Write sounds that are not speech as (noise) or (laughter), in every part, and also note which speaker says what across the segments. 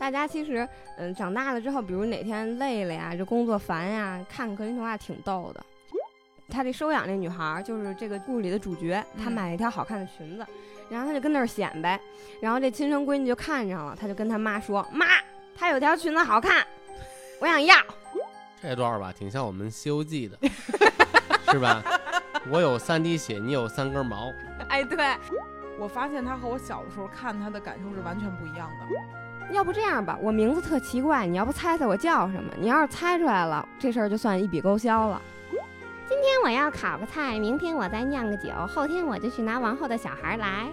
Speaker 1: 大家其实，嗯，长大了之后，比如哪天累了呀，这工作烦呀，看格林童话挺逗的。他这收养这女孩，就是这个故事里的主角，她买了一条好看的裙子，然后他就跟那儿显摆，然后这亲生闺女就看上了，他就跟他妈说：“妈，她有条裙子好看，我想要。”
Speaker 2: 这段吧，挺像我们《西游记》的，(laughs) 是吧？我有三滴血，你有三根毛。(laughs)
Speaker 1: 哎，对，
Speaker 3: 我发现他和我小的时候看他的感受是完全不一样的。
Speaker 1: 要不这样吧，我名字特奇怪，你要不猜猜我叫什么？你要是猜出来了，这事儿就算一笔勾销了。今天我要烤个菜，明天我再酿个酒，后天我就去拿王后的小孩来。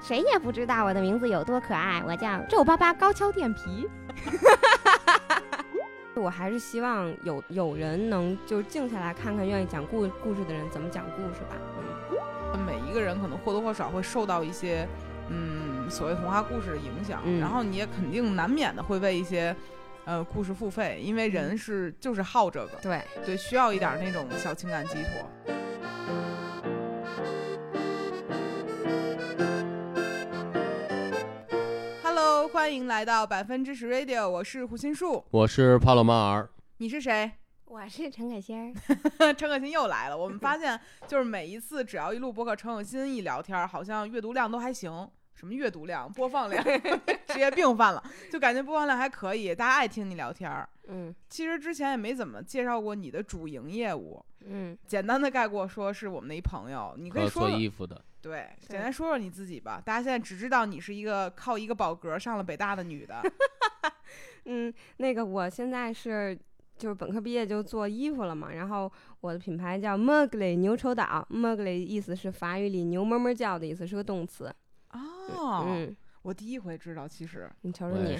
Speaker 1: 谁也不知道我的名字有多可爱，我叫皱巴巴高跷垫皮。(laughs) 我还是希望有有人能就静下来看看，愿意讲故故事的人怎么讲故事吧。
Speaker 3: 嗯，每一个人可能或多或少会受到一些嗯所谓童话故事的影响，然后你也肯定难免的会为一些。呃，故事付费，因为人是就是好这个，
Speaker 1: 对
Speaker 3: 对，需要一点那种小情感寄托。Hello，欢迎来到百分之十 Radio，我是胡心树，
Speaker 2: 我是帕洛马尔，
Speaker 3: 你是谁？
Speaker 1: 我是陈可辛，(laughs)
Speaker 3: 陈可辛又来了。我们发现，就是每一次只要一录播客，陈可辛一聊天，好像阅读量都还行。什么阅读量、播放量，(laughs) 职业病犯了，就感觉播放量还可以，大家爱听你聊天儿。
Speaker 1: 嗯，
Speaker 3: 其实之前也没怎么介绍过你的主营业务。
Speaker 1: 嗯，
Speaker 3: 简单的概括说是我们的一朋友，你可以说
Speaker 2: 做衣服的。
Speaker 3: 对，简单说说你自己吧。大家现在只知道你是一个靠一个宝格上了北大的女的。(laughs)
Speaker 1: 嗯，那个我现在是就是本科毕业就做衣服了嘛，然后我的品牌叫 Mugly 牛稠岛，Mugly 意思是法语里牛哞哞叫的意思，是个动词。
Speaker 3: 哦，嗯，我第一回知道，其实。
Speaker 1: 你瞧瞧你，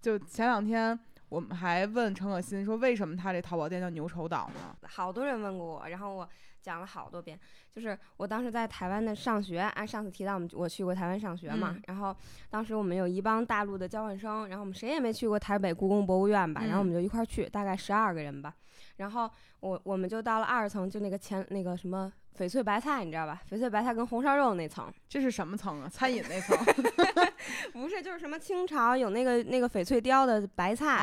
Speaker 3: 就前两天我们还问陈可辛说，为什么他这淘宝店叫牛稠岛呢？
Speaker 1: 好多人问过我，然后我讲了好多遍，就是我当时在台湾的上学，按上次提到我们我去过台湾上学嘛，然后当时我们有一帮大陆的交换生，然后我们谁也没去过台北故宫博物院吧，然后我们就一块儿去，大概十二个人吧，然后我我们就到了二层，就那个前那个什么。翡翠白菜你知道吧？翡翠白菜跟红烧肉那层，
Speaker 3: 这是什么层啊？餐饮那层？(laughs)
Speaker 1: 不是，就是什么清朝有那个那个翡翠雕的白菜，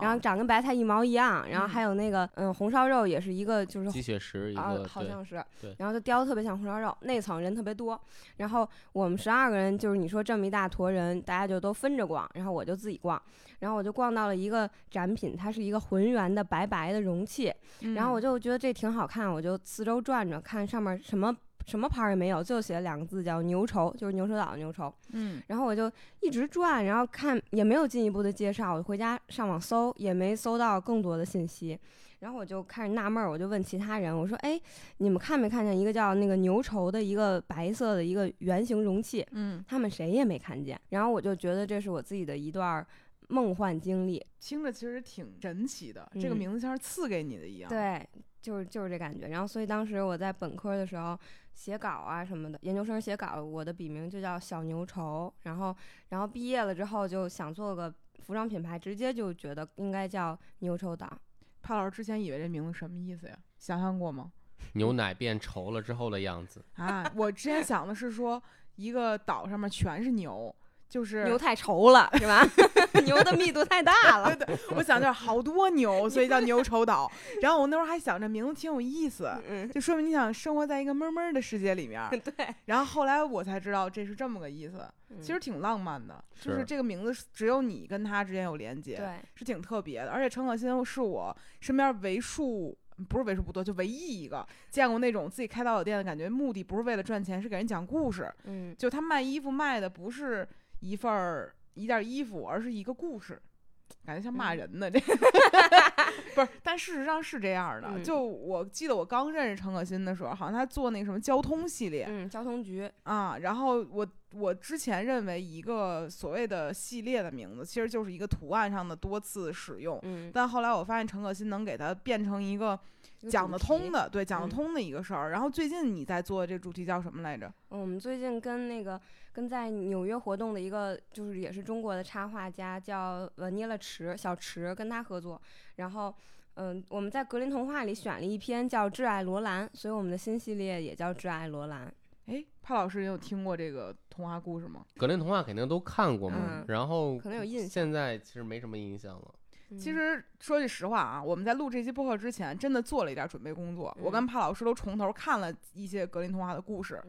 Speaker 1: 然后长跟白菜一毛一样，然后还有那个嗯红烧肉也是一个就是
Speaker 2: 鸡血石一个，
Speaker 1: 好像是，
Speaker 2: 对，
Speaker 1: 然后就雕的特别像红烧肉，那层人特别多，然后我们十二个人就是你说这么一大坨人，大家就都分着逛，然后我就自己逛。然后我就逛到了一个展品，它是一个浑圆的白白的容器，然后我就觉得这挺好看，我就四周转转，看上面什么什么牌儿也没有，就写了两个字叫牛稠，就是牛稠岛的牛稠。
Speaker 3: 嗯，
Speaker 1: 然后我就一直转，然后看也没有进一步的介绍，我回家上网搜也没搜到更多的信息，然后我就开始纳闷儿，我就问其他人，我说：“哎，你们看没看见一个叫那个牛稠的一个白色的一个圆形容器？”
Speaker 3: 嗯，
Speaker 1: 他们谁也没看见。然后我就觉得这是我自己的一段。梦幻经历
Speaker 3: 听着其实挺神奇的，这个名字像是赐给你的一样。
Speaker 1: 对，就是就是这感觉。然后，所以当时我在本科的时候写稿啊什么的，研究生写稿，我的笔名就叫小牛愁。然后，然后毕业了之后就想做个服装品牌，直接就觉得应该叫牛愁岛。
Speaker 3: 潘老师之前以为这名字什么意思呀？想象过吗？(laughs)
Speaker 2: 牛奶变稠了之后的样子
Speaker 3: 啊！我之前想的是说，一个岛上面全是牛。就是
Speaker 1: 牛太稠了，是吧？(laughs) 牛的密度太大了。
Speaker 3: 对对，我想就是好多牛，所以叫牛稠岛。然后我那会儿还想着名字挺有意思，就说明你想生活在一个闷闷的世界里面。
Speaker 1: 对。
Speaker 3: 然后后来我才知道这是这么个意思，其实挺浪漫的。就是这个名字只有你跟他之间有连接，
Speaker 1: 对，
Speaker 3: 是挺特别的。而且陈可辛是我身边为数不是为数不多，就唯一一个见过那种自己开淘宝店的感觉，目的不是为了赚钱，是给人讲故事。
Speaker 1: 嗯。
Speaker 3: 就他卖衣服卖的不是。一份儿一件衣服，而是一个故事，感觉像骂人呢。这 (laughs) 不是，但事实上是这样的。就我记得我刚认识陈可辛的时候，好像他做那个什么交通系列，
Speaker 1: 嗯，交通局
Speaker 3: 啊。然后我我之前认为一个所谓的系列的名字，其实就是一个图案上的多次使用。
Speaker 1: 嗯。
Speaker 3: 但后来我发现陈可辛能给它变成一个讲得通的，对，讲得通的一个事儿。然后最近你在做的这主题叫什么来着？
Speaker 1: 我们最近跟那个。跟在纽约活动的一个就是也是中国的插画家叫呃捏了池小池跟他合作，然后嗯我们在格林童话里选了一篇叫《挚爱罗兰》，所以我们的新系列也叫《挚爱罗兰》。
Speaker 3: 哎，潘老师，你有听过这个童话故事吗？
Speaker 2: 格林童话肯定都看过嘛，
Speaker 1: 嗯
Speaker 2: 然后
Speaker 1: 可能有印象。
Speaker 2: 现在其实没什么印象了。
Speaker 3: 其实说句实话啊，我们在录这期播客之前，真的做了一点准备工作。我跟
Speaker 1: 嗯
Speaker 3: 潘老师都从头看了一些格林童话的故事。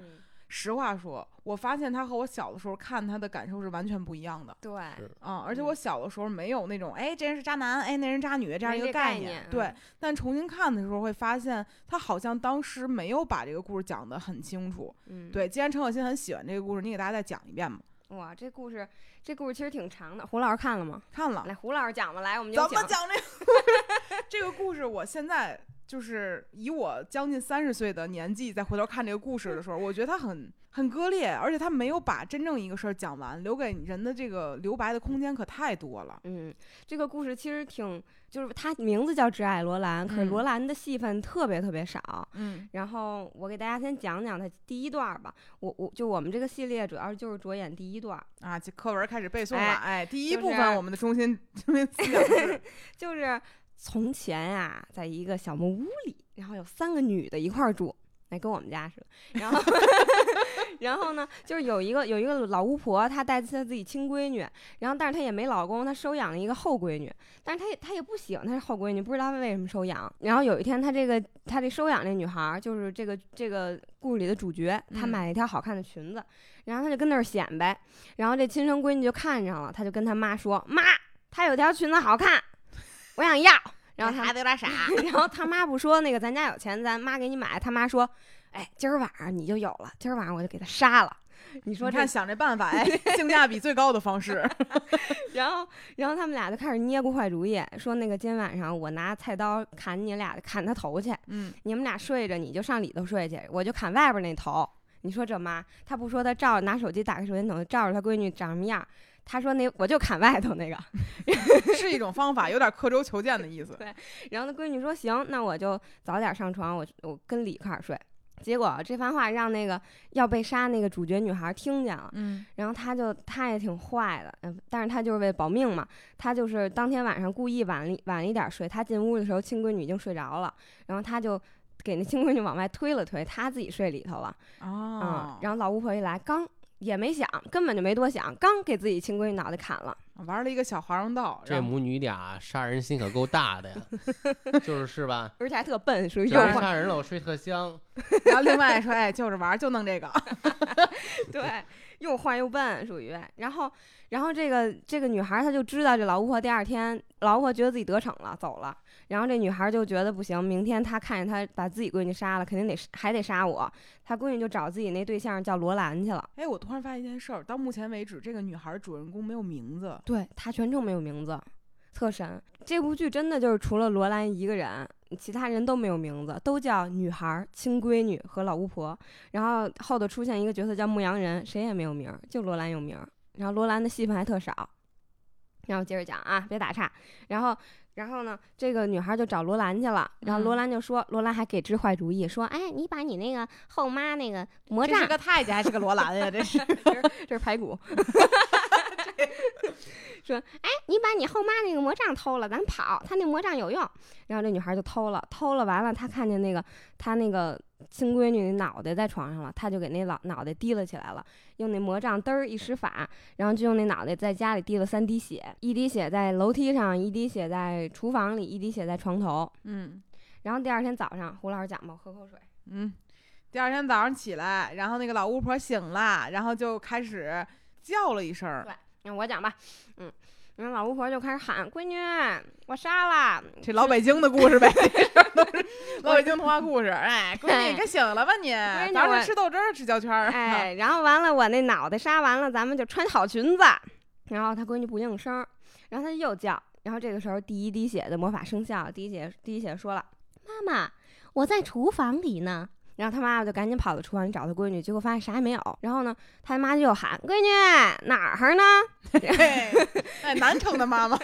Speaker 1: 嗯，
Speaker 3: 实话说，我发现他和我小的时候看他的感受是完全不一样的
Speaker 1: 对，
Speaker 2: 是
Speaker 3: 啊、而且
Speaker 1: 嗯
Speaker 3: 我小的时候没有那种哎这人是渣男，哎那人渣女这样一个
Speaker 1: 概
Speaker 3: 念。对
Speaker 1: 嗯，
Speaker 3: 但重新看的时候会发现，他好像当时没有把这个故事讲得很清楚。
Speaker 1: 嗯，
Speaker 3: 对，既然陈可辛很喜欢这个故事，你给大家再讲一遍吧。
Speaker 1: 哇，这故事这故事其实挺长的。胡老师看了吗？
Speaker 3: 看了，
Speaker 1: 来，胡老师讲吧，来，我们就
Speaker 3: 怎么讲这个？(laughs) 这个故事，我现在就是以我将近三十岁的年纪再回头看这个故事的时候，我觉得它很很割裂，而且它没有把真正一个事儿讲完，留给人的这个留白的空间可太多了。
Speaker 1: 嗯，这个故事其实挺，就是它名字叫《只爱罗兰》，可罗兰的戏份特别特别少。
Speaker 3: 嗯
Speaker 1: 然后我给大家先讲讲它第一段儿吧。我我就我们这个系列主要就是着眼第一段儿，
Speaker 3: 啊，这课文开始背诵了。
Speaker 1: 哎
Speaker 3: 哎，第一部分我们的中心 (laughs) 中心思想是 (laughs)
Speaker 1: 就是从前呀、在一个小木屋里，然后有三个女的一块儿住。哎，跟我们家似的。然后，(laughs) 然后呢，就是有一个有一个老巫婆，她带她自己亲闺女，然后但是她也没老公，她收养了一个后闺女，但是她也她也不喜欢她是后闺女，不知道为什么收养。然后有一天，她这个她这收养这女孩儿，就是这个这个故事里的主角，她
Speaker 3: 嗯
Speaker 1: 买了一条好看的裙子，然后她就跟那儿显摆，然后这亲生闺女就看上了，她就跟她妈说：“妈，她有条裙子好看，我想要。”然后他
Speaker 3: 孩子有点傻。(laughs)
Speaker 1: 然后他妈不说那个咱家有钱，咱妈给你买。他妈说，哎，今儿晚上你就有了，今儿晚上我就给他杀了。你说这
Speaker 3: 你看，想这办法，哎，(laughs) 性价比最高的方式。(laughs)
Speaker 1: 然后然后他们俩就开始捏咕坏主意，说那个今晚上我拿菜刀砍你俩，砍他头去，
Speaker 3: 嗯，
Speaker 1: 你们俩睡着，你就上里头睡去，我就砍外边那头。你说这妈，她不说他照拿手机打开手电筒照着他闺女长什么样，他说那我就砍外头那个。(laughs)
Speaker 3: 是一种方法，有点刻舟求剑的意思。
Speaker 1: 对然后他闺女说行，那我就早点上床，我我跟里块儿睡。结果这番话让那个要被杀那个主角女孩听见了，
Speaker 3: 嗯
Speaker 1: 然后他就他也挺坏的，嗯，但是他就是为保命嘛，他就是当天晚上故意晚了晚了一点睡，他进屋的时候亲闺女已经睡着了，然后他就给那亲闺女往外推了推，她自己睡里头了，
Speaker 3: 哦
Speaker 1: 嗯，，然后老巫婆一来，刚也没想，根本就没多想，刚给自己亲闺女脑袋砍了，
Speaker 3: 玩了一个小华容道。
Speaker 2: 这母女俩杀人心可够大的呀，(laughs) 就是是吧？
Speaker 1: 而且还特笨，属于
Speaker 2: 这
Speaker 1: 诱惑，
Speaker 2: 人杀人了，我睡特香。(laughs)
Speaker 3: 然后另外说，哎，就是玩儿，就弄这个。(laughs)
Speaker 1: 对，又坏又笨，属于。然后，然后这个这个女孩儿她就知道这老巫婆第二天，老巫婆觉得自己得逞了，走了。然后这女孩儿就觉得不行，明天她看见她把自己闺女杀了，肯定得还得杀我。她闺女就找自己那对象叫罗兰去了。
Speaker 3: 哎，我突然发现一件事儿，到目前为止，这个女孩儿主人公没有名字。
Speaker 1: 对她全程没有名字，特神。这部剧真的就是除了罗兰一个人，其他人都没有名字，都叫女孩儿、亲闺女和老巫婆。然后后头出现一个角色叫牧羊人，谁也没有名儿，就罗兰有名儿。然后罗兰的戏份还特少。然后接着讲啊，别打岔。然后，然后呢，这个女孩就找罗兰去了。然后罗
Speaker 3: 嗯
Speaker 1: 兰就说，罗兰还给支坏主意，说，哎，你把你那个后妈那个魔杖
Speaker 3: 这是个太监还是个罗兰呀？这是 (laughs)
Speaker 1: 这是排骨。(laughs) 说，哎，你把你后妈那个魔杖偷了，咱跑，他那魔杖有用。然后这女孩就偷了，偷了完了，她看见那个她那个亲闺女的脑袋在床上了，她就给那老脑袋提了起来了，用那魔杖嘚儿一施法，然后就用那脑袋在家里滴了三滴血，一滴血在楼梯上，一滴血在厨房里，一滴血在床头。
Speaker 3: 嗯
Speaker 1: 然后第二天早上，胡老师讲吧，我喝口水。
Speaker 3: 嗯。第二天早上起来，然后那个老巫婆醒了，然后就开始叫了一声儿。
Speaker 1: 那我讲吧，嗯，然后老巫婆就开始喊：“闺女，我杀了！”
Speaker 3: 这老北京的故事呗，(laughs) 老北京童话故事。哎，闺女，你该醒了吧你？
Speaker 1: 女
Speaker 3: 早上
Speaker 1: 我
Speaker 3: 吃豆汁儿，吃焦圈儿。
Speaker 1: 哎，然后完了，我那脑袋杀完了，咱们就穿好裙子。然后她闺女不应声，然后他又叫。然后这个时候，第一滴血的魔法生效，第一血第一血说了：“妈妈，我在厨房里呢。”然后他妈妈就赶紧跑到厨房里找他闺女，结果发现啥也没有。然后呢，他妈就又喊：“闺女哪儿呢？” (laughs)
Speaker 3: 嘿哎，南城的妈妈。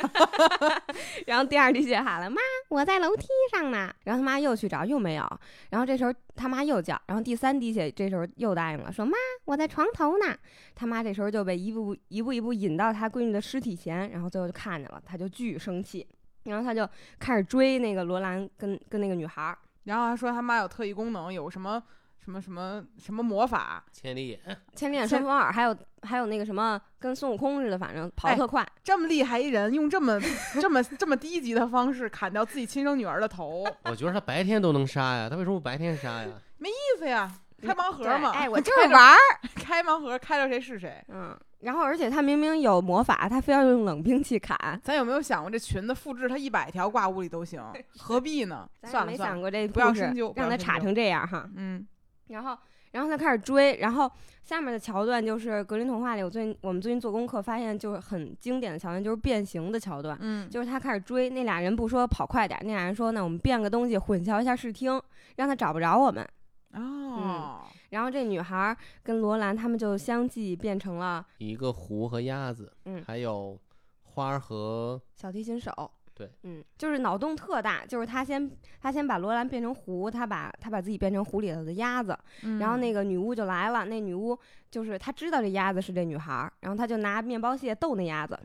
Speaker 3: (laughs)
Speaker 1: 然后第二滴血喊了：“妈，我在楼梯上呢。”然后他妈又去找，又没有。然后这时候他妈又叫，然后第三滴血这时候又答应了，说：“妈，我在床头呢。”他妈这时候就被一步一步一步引到他闺女的尸体前，然后最后就看见了，他就巨生气，然后他就开始追那个罗兰跟跟那个女孩儿。
Speaker 3: 然后还说他妈有特异功能，有什么什么什么什么魔法，
Speaker 2: 千里眼，
Speaker 1: 千里眼
Speaker 3: 千
Speaker 1: 顺风耳，还有还有那个什么跟孙悟空似的，反正跑特快。
Speaker 3: 这么厉害一人，用这么这么这么低级的方式砍掉自己亲生女儿的头，(laughs)
Speaker 2: 我觉得他白天都能杀呀，他为什么不白天杀呀？
Speaker 3: 没意思呀？开盲盒嘛，
Speaker 1: 对哎，我 (laughs) 就是玩儿。
Speaker 3: 开盲盒，开着谁是谁。
Speaker 1: 嗯，然后而且他明明有魔法，他非要用冷兵器砍。
Speaker 3: 咱有没有想过，这裙子复制他一百条挂屋里都行，(laughs) 何必呢？算了算了，
Speaker 1: 没想过这
Speaker 3: 不要深究
Speaker 1: 让他岔
Speaker 3: 要深究
Speaker 1: 成这样哈。
Speaker 3: 嗯
Speaker 1: 然后，然后他开始追，然后下面的桥段就是格林童话里，我最近我们最近做功课发现，就是很经典的桥段，就是变形的桥段。
Speaker 3: 嗯，
Speaker 1: 就是他开始追那俩人，不说跑快点儿，那俩人说呢我们变个东西混淆一下视听，让他找不着我们。
Speaker 3: 哦，
Speaker 1: 然后这女孩儿跟罗兰他们就相继变成了
Speaker 2: 一个狐和鸭子，
Speaker 1: 嗯
Speaker 2: 还有花儿和
Speaker 1: 小提琴手。
Speaker 2: 对，
Speaker 1: 嗯，就是脑洞特大，就是他先他先把罗兰变成狐，他把他把自己变成狐里头的鸭子，然后那
Speaker 3: 个
Speaker 1: 个女巫就来了，那女巫就是他知道这鸭子是这女孩儿，然后他就拿面包屑逗那鸭子，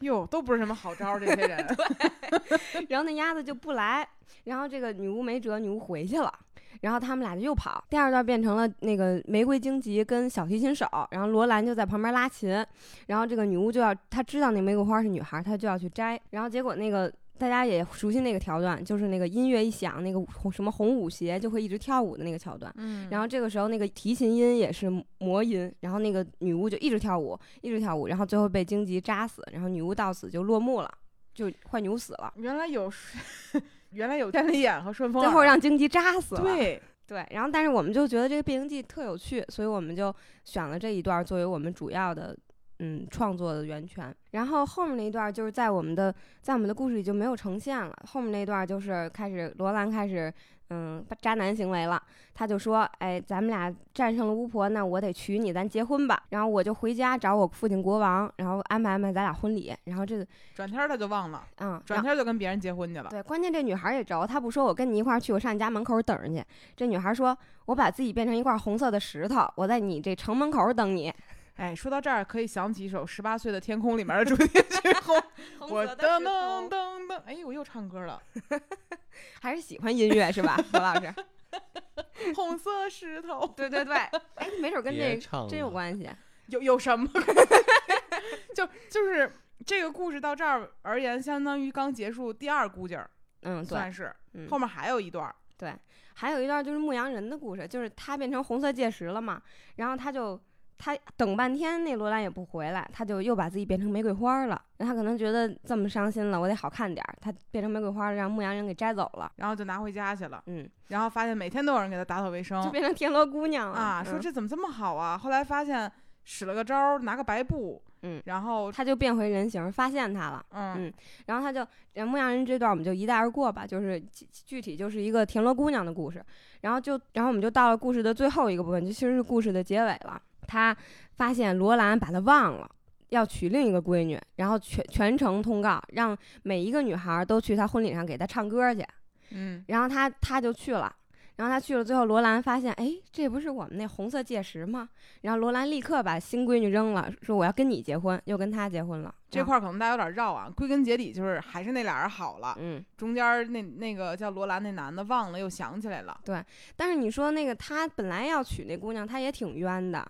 Speaker 3: 哟，都不是什么好招儿，这些人。(laughs) (laughs)
Speaker 1: 然后那鸭子就不来，然后这个女巫没辙，女巫回去了。然后他们俩就又跑。第二段变成了那个玫瑰荆棘跟小提琴手，然后罗兰就在旁边拉琴，然后这个女巫就要她知道那玫瑰花是女孩，她就要去摘，然后结果那个。大家也熟悉那个桥段，就是那个音乐一响，那个红什么红舞鞋就会一直跳舞的那个桥段。
Speaker 3: 嗯
Speaker 1: 然后这个时候那个提琴音也是魔音，然后那个女巫就一直跳舞，一直跳舞，然后最后被荆棘扎死，然后女巫到此就落幕了，就坏女巫死了，
Speaker 3: 原来有，原来有千里眼和顺风耳，
Speaker 1: 最后让荆棘扎死了。
Speaker 3: 对，
Speaker 1: 对，然后但是我们就觉得这个变形记特有趣，所以我们就选了这一段作为我们主要的嗯创作的源泉。然后后面那一段就是在我们的在我们的故事里就没有呈现了，后面那段就是开始罗兰开始嗯渣男行为了，他就说哎咱们俩战胜了巫婆，那我得娶你，咱结婚吧。然后我就回家找我父亲国王，然后安排安排咱俩婚礼。然后这个
Speaker 3: 转天他就忘了，
Speaker 1: 嗯
Speaker 3: 转天就跟别人结婚去了。
Speaker 1: 对，关键这女孩也轴，她不说我跟你一块儿去，我上你家门口等着去。这女孩说，我把自己变成一块红色的石头，我在你这城门口等你。
Speaker 3: 哎，说到这儿，可以想起一首《十八岁的天空》里面的主题曲 (laughs)《红我噔噔噔噔》，哎，我又唱歌了，(laughs)
Speaker 1: 还是喜欢音乐是吧，何老师？(laughs)
Speaker 3: 红色石头
Speaker 1: 对对对，哎，没准跟这真有关系。
Speaker 3: 有有什么？就就是这个故事到这儿而言，相当于刚结束第二估计儿，
Speaker 1: 嗯，
Speaker 3: 算，是
Speaker 1: 嗯
Speaker 3: 后面还有一段对。
Speaker 1: 还有一段就是牧羊人的故事，就是他变成红色戒石了嘛，然后他就他等半天，那罗兰也不回来，他就又把自己变成玫瑰花了。那他可能觉得这么伤心了，我得好看点儿，他变成玫瑰花了，让牧羊人给摘走了。
Speaker 3: 然后就拿回家去了，
Speaker 1: 嗯，
Speaker 3: 然后发现每天都有人给他打扫卫生
Speaker 1: 就变成田螺姑娘了
Speaker 3: 啊，说
Speaker 1: 嗯
Speaker 3: 这怎么这么好啊？后来发现使了个招儿，拿个白布，
Speaker 1: 嗯
Speaker 3: 然后
Speaker 1: 他就变回人形，发现他了。
Speaker 3: 嗯
Speaker 1: 嗯然后他就，呃牧羊人这段我们就一带而过吧，就是具具体就是一个田螺姑娘的故事。然后就，然后我们就到了故事的最后一个部分，就其实是故事的结尾了。他发现罗兰把他忘了，要娶另一个闺女，然后全全程通告，让每一个女孩都去他婚礼上给他唱歌去。
Speaker 3: 嗯
Speaker 1: 然后他他就去了，然后他去了，最后罗兰发现，哎，这不是我们那红色戒石吗？然后罗兰立刻把新闺女扔了，说我要跟你结婚，又跟他结婚了。
Speaker 3: 这，块儿可能大家有点绕啊，归根结底就是还是那俩人好了，
Speaker 1: 嗯。
Speaker 3: 中间儿那那个叫罗兰那男的忘了又想起来了，对
Speaker 1: 但是你说那个他本来要娶那姑娘，他也挺冤的，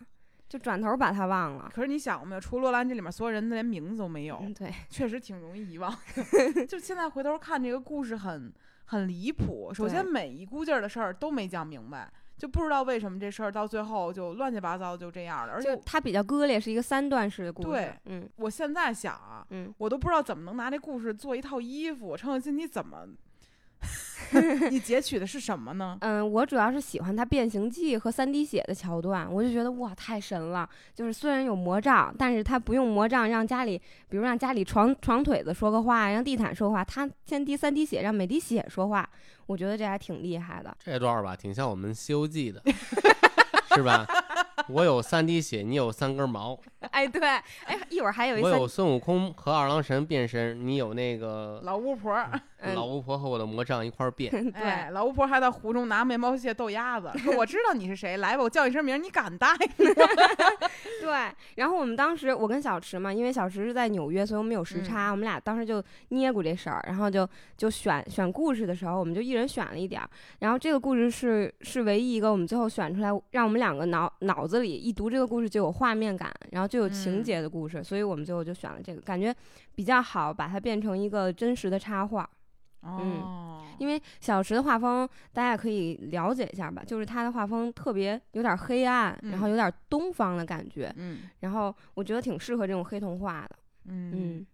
Speaker 1: 就转头把他忘了。
Speaker 3: 可是你想过没有？除了罗兰这里面所有人连名字都没有，
Speaker 1: 嗯，对，
Speaker 3: 确实挺容易遗忘。(laughs) 就现在回头看这个故事很很离谱。首先每一股劲儿的事儿都没讲明白，就不知道为什么这事儿到最后就乱七八糟就这样了。而且
Speaker 1: 它比较割裂，是一个三段式的故事。
Speaker 3: 对
Speaker 1: 嗯
Speaker 3: 我现在想啊，
Speaker 1: 嗯，
Speaker 3: 我都不知道怎么能拿这故事做一套衣服。程咬金，你怎么？(laughs) 你截取的是什么呢？
Speaker 1: 嗯，我主要是喜欢他变形记和三滴血的桥段，我就觉得哇太神了。就是虽然有魔杖，但是他不用魔杖让家里，比如让家里床床腿子说个话，让地毯说话，他先滴三滴血，让每滴血说话，我觉得这还挺厉害的。
Speaker 2: 这段儿吧，挺像我们《西游记》的，(laughs) 是吧？我有三滴血，你有三根毛。(laughs)
Speaker 1: 哎，对，哎，一会儿还有一三
Speaker 2: 我有孙悟空和二郎神变身，你有那个
Speaker 3: 老巫婆，
Speaker 1: 嗯
Speaker 2: 老巫婆和我的魔杖一块儿变。(laughs)
Speaker 1: 对
Speaker 3: 哎，老巫婆还在湖中拿面包屑逗鸭子，(laughs) 说我知道你是谁，来吧，我叫你声名，你敢答应？(laughs)
Speaker 1: 对，然后我们当时我跟小池嘛，因为小池是在纽约，所以我们有时差，我们俩当时就捏咕这事儿，然后就就选选故事的时候，我们就一人选了一点儿，然后这个故事是是唯一一个我们最后选出来，让我们两个脑脑子里一读这个故事就有画面感，然后就有情
Speaker 3: 嗯
Speaker 1: 节的故事，所以我们最后就选了这个，感觉比较好，把它变成一个真实的插画。
Speaker 3: 哦，
Speaker 1: 因为小池的画风，大家也可以了解一下吧，就是他的画风特别有点黑暗，然后
Speaker 3: 嗯
Speaker 1: 有点东方的感觉，
Speaker 3: 嗯
Speaker 1: 然后我觉得挺适合这种黑童话的。
Speaker 3: 嗯
Speaker 1: 嗯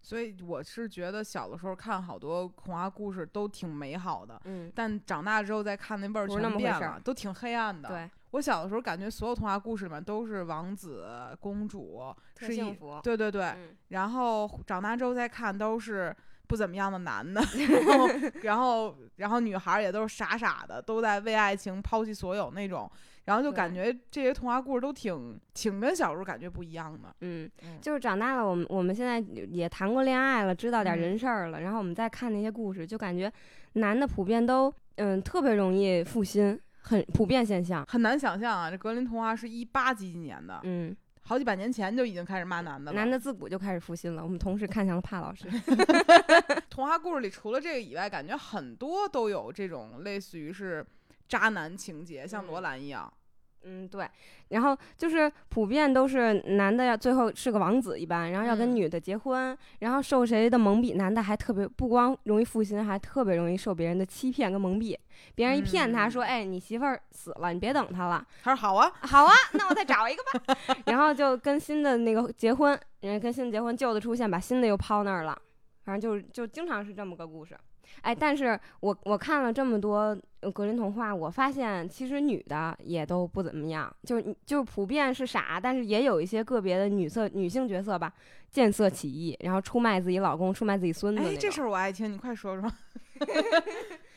Speaker 3: 所以我是觉得小的时候看好多童话故事都挺美好的，
Speaker 1: 嗯，
Speaker 3: 但长大之后再看那味儿全变了都挺黑暗的。
Speaker 1: 对，
Speaker 3: 我小的时候感觉所有童话故事里面都是王子公主，
Speaker 1: 特
Speaker 3: 是
Speaker 1: 幸福。
Speaker 3: 对对对，
Speaker 1: 嗯
Speaker 3: 然后长大之后再看都是不怎么样的男的，(laughs) 然后然后然后女孩儿也都是傻傻的，都在为爱情抛弃所有那种，然后就感觉这些童话故事都挺挺跟小时候感觉不一样的。
Speaker 1: 嗯
Speaker 3: 嗯，
Speaker 1: 就是长大了，我们我们现在也谈过恋爱了，知道点
Speaker 3: 嗯
Speaker 1: 人事儿了，然后我们再看那些故事，就感觉男的普遍都嗯特别容易负心，很普遍现象。
Speaker 3: 很难想象啊，这格林童话是一八几几年的，
Speaker 1: 嗯，
Speaker 3: 好几百年前就已经开始骂男的了。
Speaker 1: 男的自古就开始负心了。我们同时看向了帕老师。(laughs)
Speaker 3: 童话故事里除了这个以外，感觉很多都有这种类似于是渣男情节，像罗
Speaker 1: 嗯
Speaker 3: 兰一样。
Speaker 1: 嗯，对，然后就是普遍都是男的要最后是个王子一般，然后要跟
Speaker 3: 嗯
Speaker 1: 女的结婚，然后受谁的蒙蔽，男的还特别不光容易负心，还特别容易受别人的欺骗跟蒙蔽。别人一骗他说：“
Speaker 3: 嗯
Speaker 1: 哎，你媳妇儿死了，你别等她了。
Speaker 3: 他说好啊，”
Speaker 1: 好啊，那我再找一个吧。(laughs) 然后就跟新的那个结婚，人家跟新的结婚，旧的出现，把新的又抛那儿了。反正就是就经常是这么个故事。哎，但是我我看了这么多呃格林童话，我发现其实女的也都不怎么样，就是就是普遍是傻，但是也有一些个别的女色女性角色吧，见色起意，然后出卖自己老公、出卖自己孙子那
Speaker 3: 哎，这事儿我爱听，你快说说。(laughs)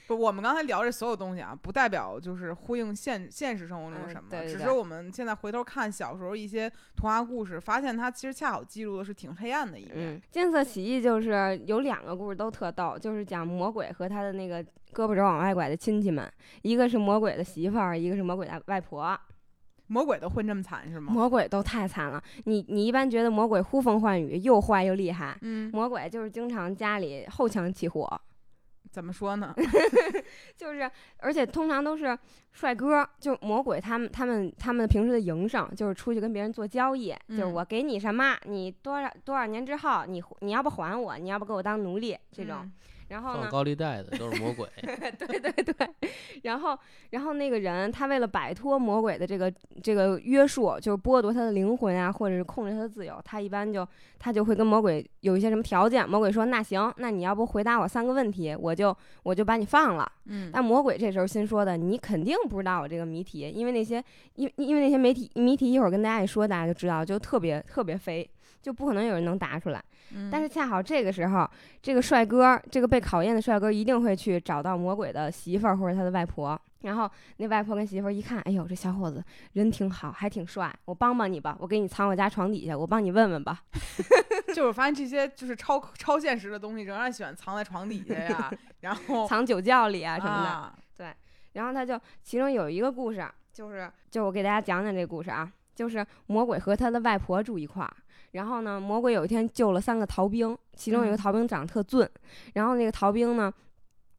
Speaker 3: 不，我们刚才聊这所有东西啊，不代表就是呼应现现实生活中
Speaker 1: 嗯
Speaker 3: 什么，
Speaker 1: 对对对
Speaker 3: 只是我们现在回头看小时候一些童话故事，发现它其实恰好记录的是挺黑暗的一面。
Speaker 1: 嗯，见色起义就是有两个故事都特逗，就是讲魔鬼和他的那个胳膊肘往外拐的亲戚们，一个是魔鬼的媳妇儿，一个是魔鬼的外婆。
Speaker 3: 魔鬼都混这么惨是吗？
Speaker 1: 魔鬼都太惨了，你你一般觉得魔鬼呼风唤雨，又坏又厉害，
Speaker 3: 嗯，
Speaker 1: 魔鬼就是经常家里后墙起火，
Speaker 3: 怎么说呢？(laughs)
Speaker 1: 就是而且通常都是帅哥，就魔鬼他们他们他们平时的营生就是出去跟别人做交易，就是
Speaker 3: 嗯
Speaker 1: 我给你什么，你多少多少年之后你你要不还我，你要不给我当奴隶这种，
Speaker 3: 嗯
Speaker 1: 然后呢
Speaker 2: 放，高利贷的都是魔鬼，(laughs)
Speaker 1: 对对对，然后然后那个人他为了摆脱魔鬼的这个这个约束，就是剥夺他的灵魂啊，或者是控制他的自由，他一般就他就会跟魔鬼有一些什么条件，魔鬼说那行，那你要不回答我三个问题，我就我就把你放了。
Speaker 3: 嗯，
Speaker 1: 但魔鬼这时候心说的，你肯定不知道我这个谜题，因为那些因因为那些谜题谜题一会儿跟大家一说，大家就知道，就特别特别飞，就不可能有人能答出来。
Speaker 3: 嗯
Speaker 1: 但是恰好这个时候，这个帅哥，这个被考验的帅哥一定会去找到魔鬼的媳妇儿或者他的外婆。然后那外婆跟媳妇儿一看，哎呦，这小伙子人挺好，还挺帅，我帮帮你吧，我给你藏我家床底下，我帮你问问吧。(laughs)
Speaker 3: 就是我发现这些就是超超现实的东西，仍然喜欢藏在床底下呀，(laughs) 然后
Speaker 1: 藏酒窖里啊什么的。
Speaker 3: 啊
Speaker 1: 然后他就其中有一个故事，就是就我给大家讲讲这个故事啊，就是魔鬼和他的外婆住一块儿，然后呢，魔鬼有一天救了三个逃兵，其中有一个
Speaker 3: 嗯
Speaker 1: 逃兵长得特俊，然后那个逃兵呢，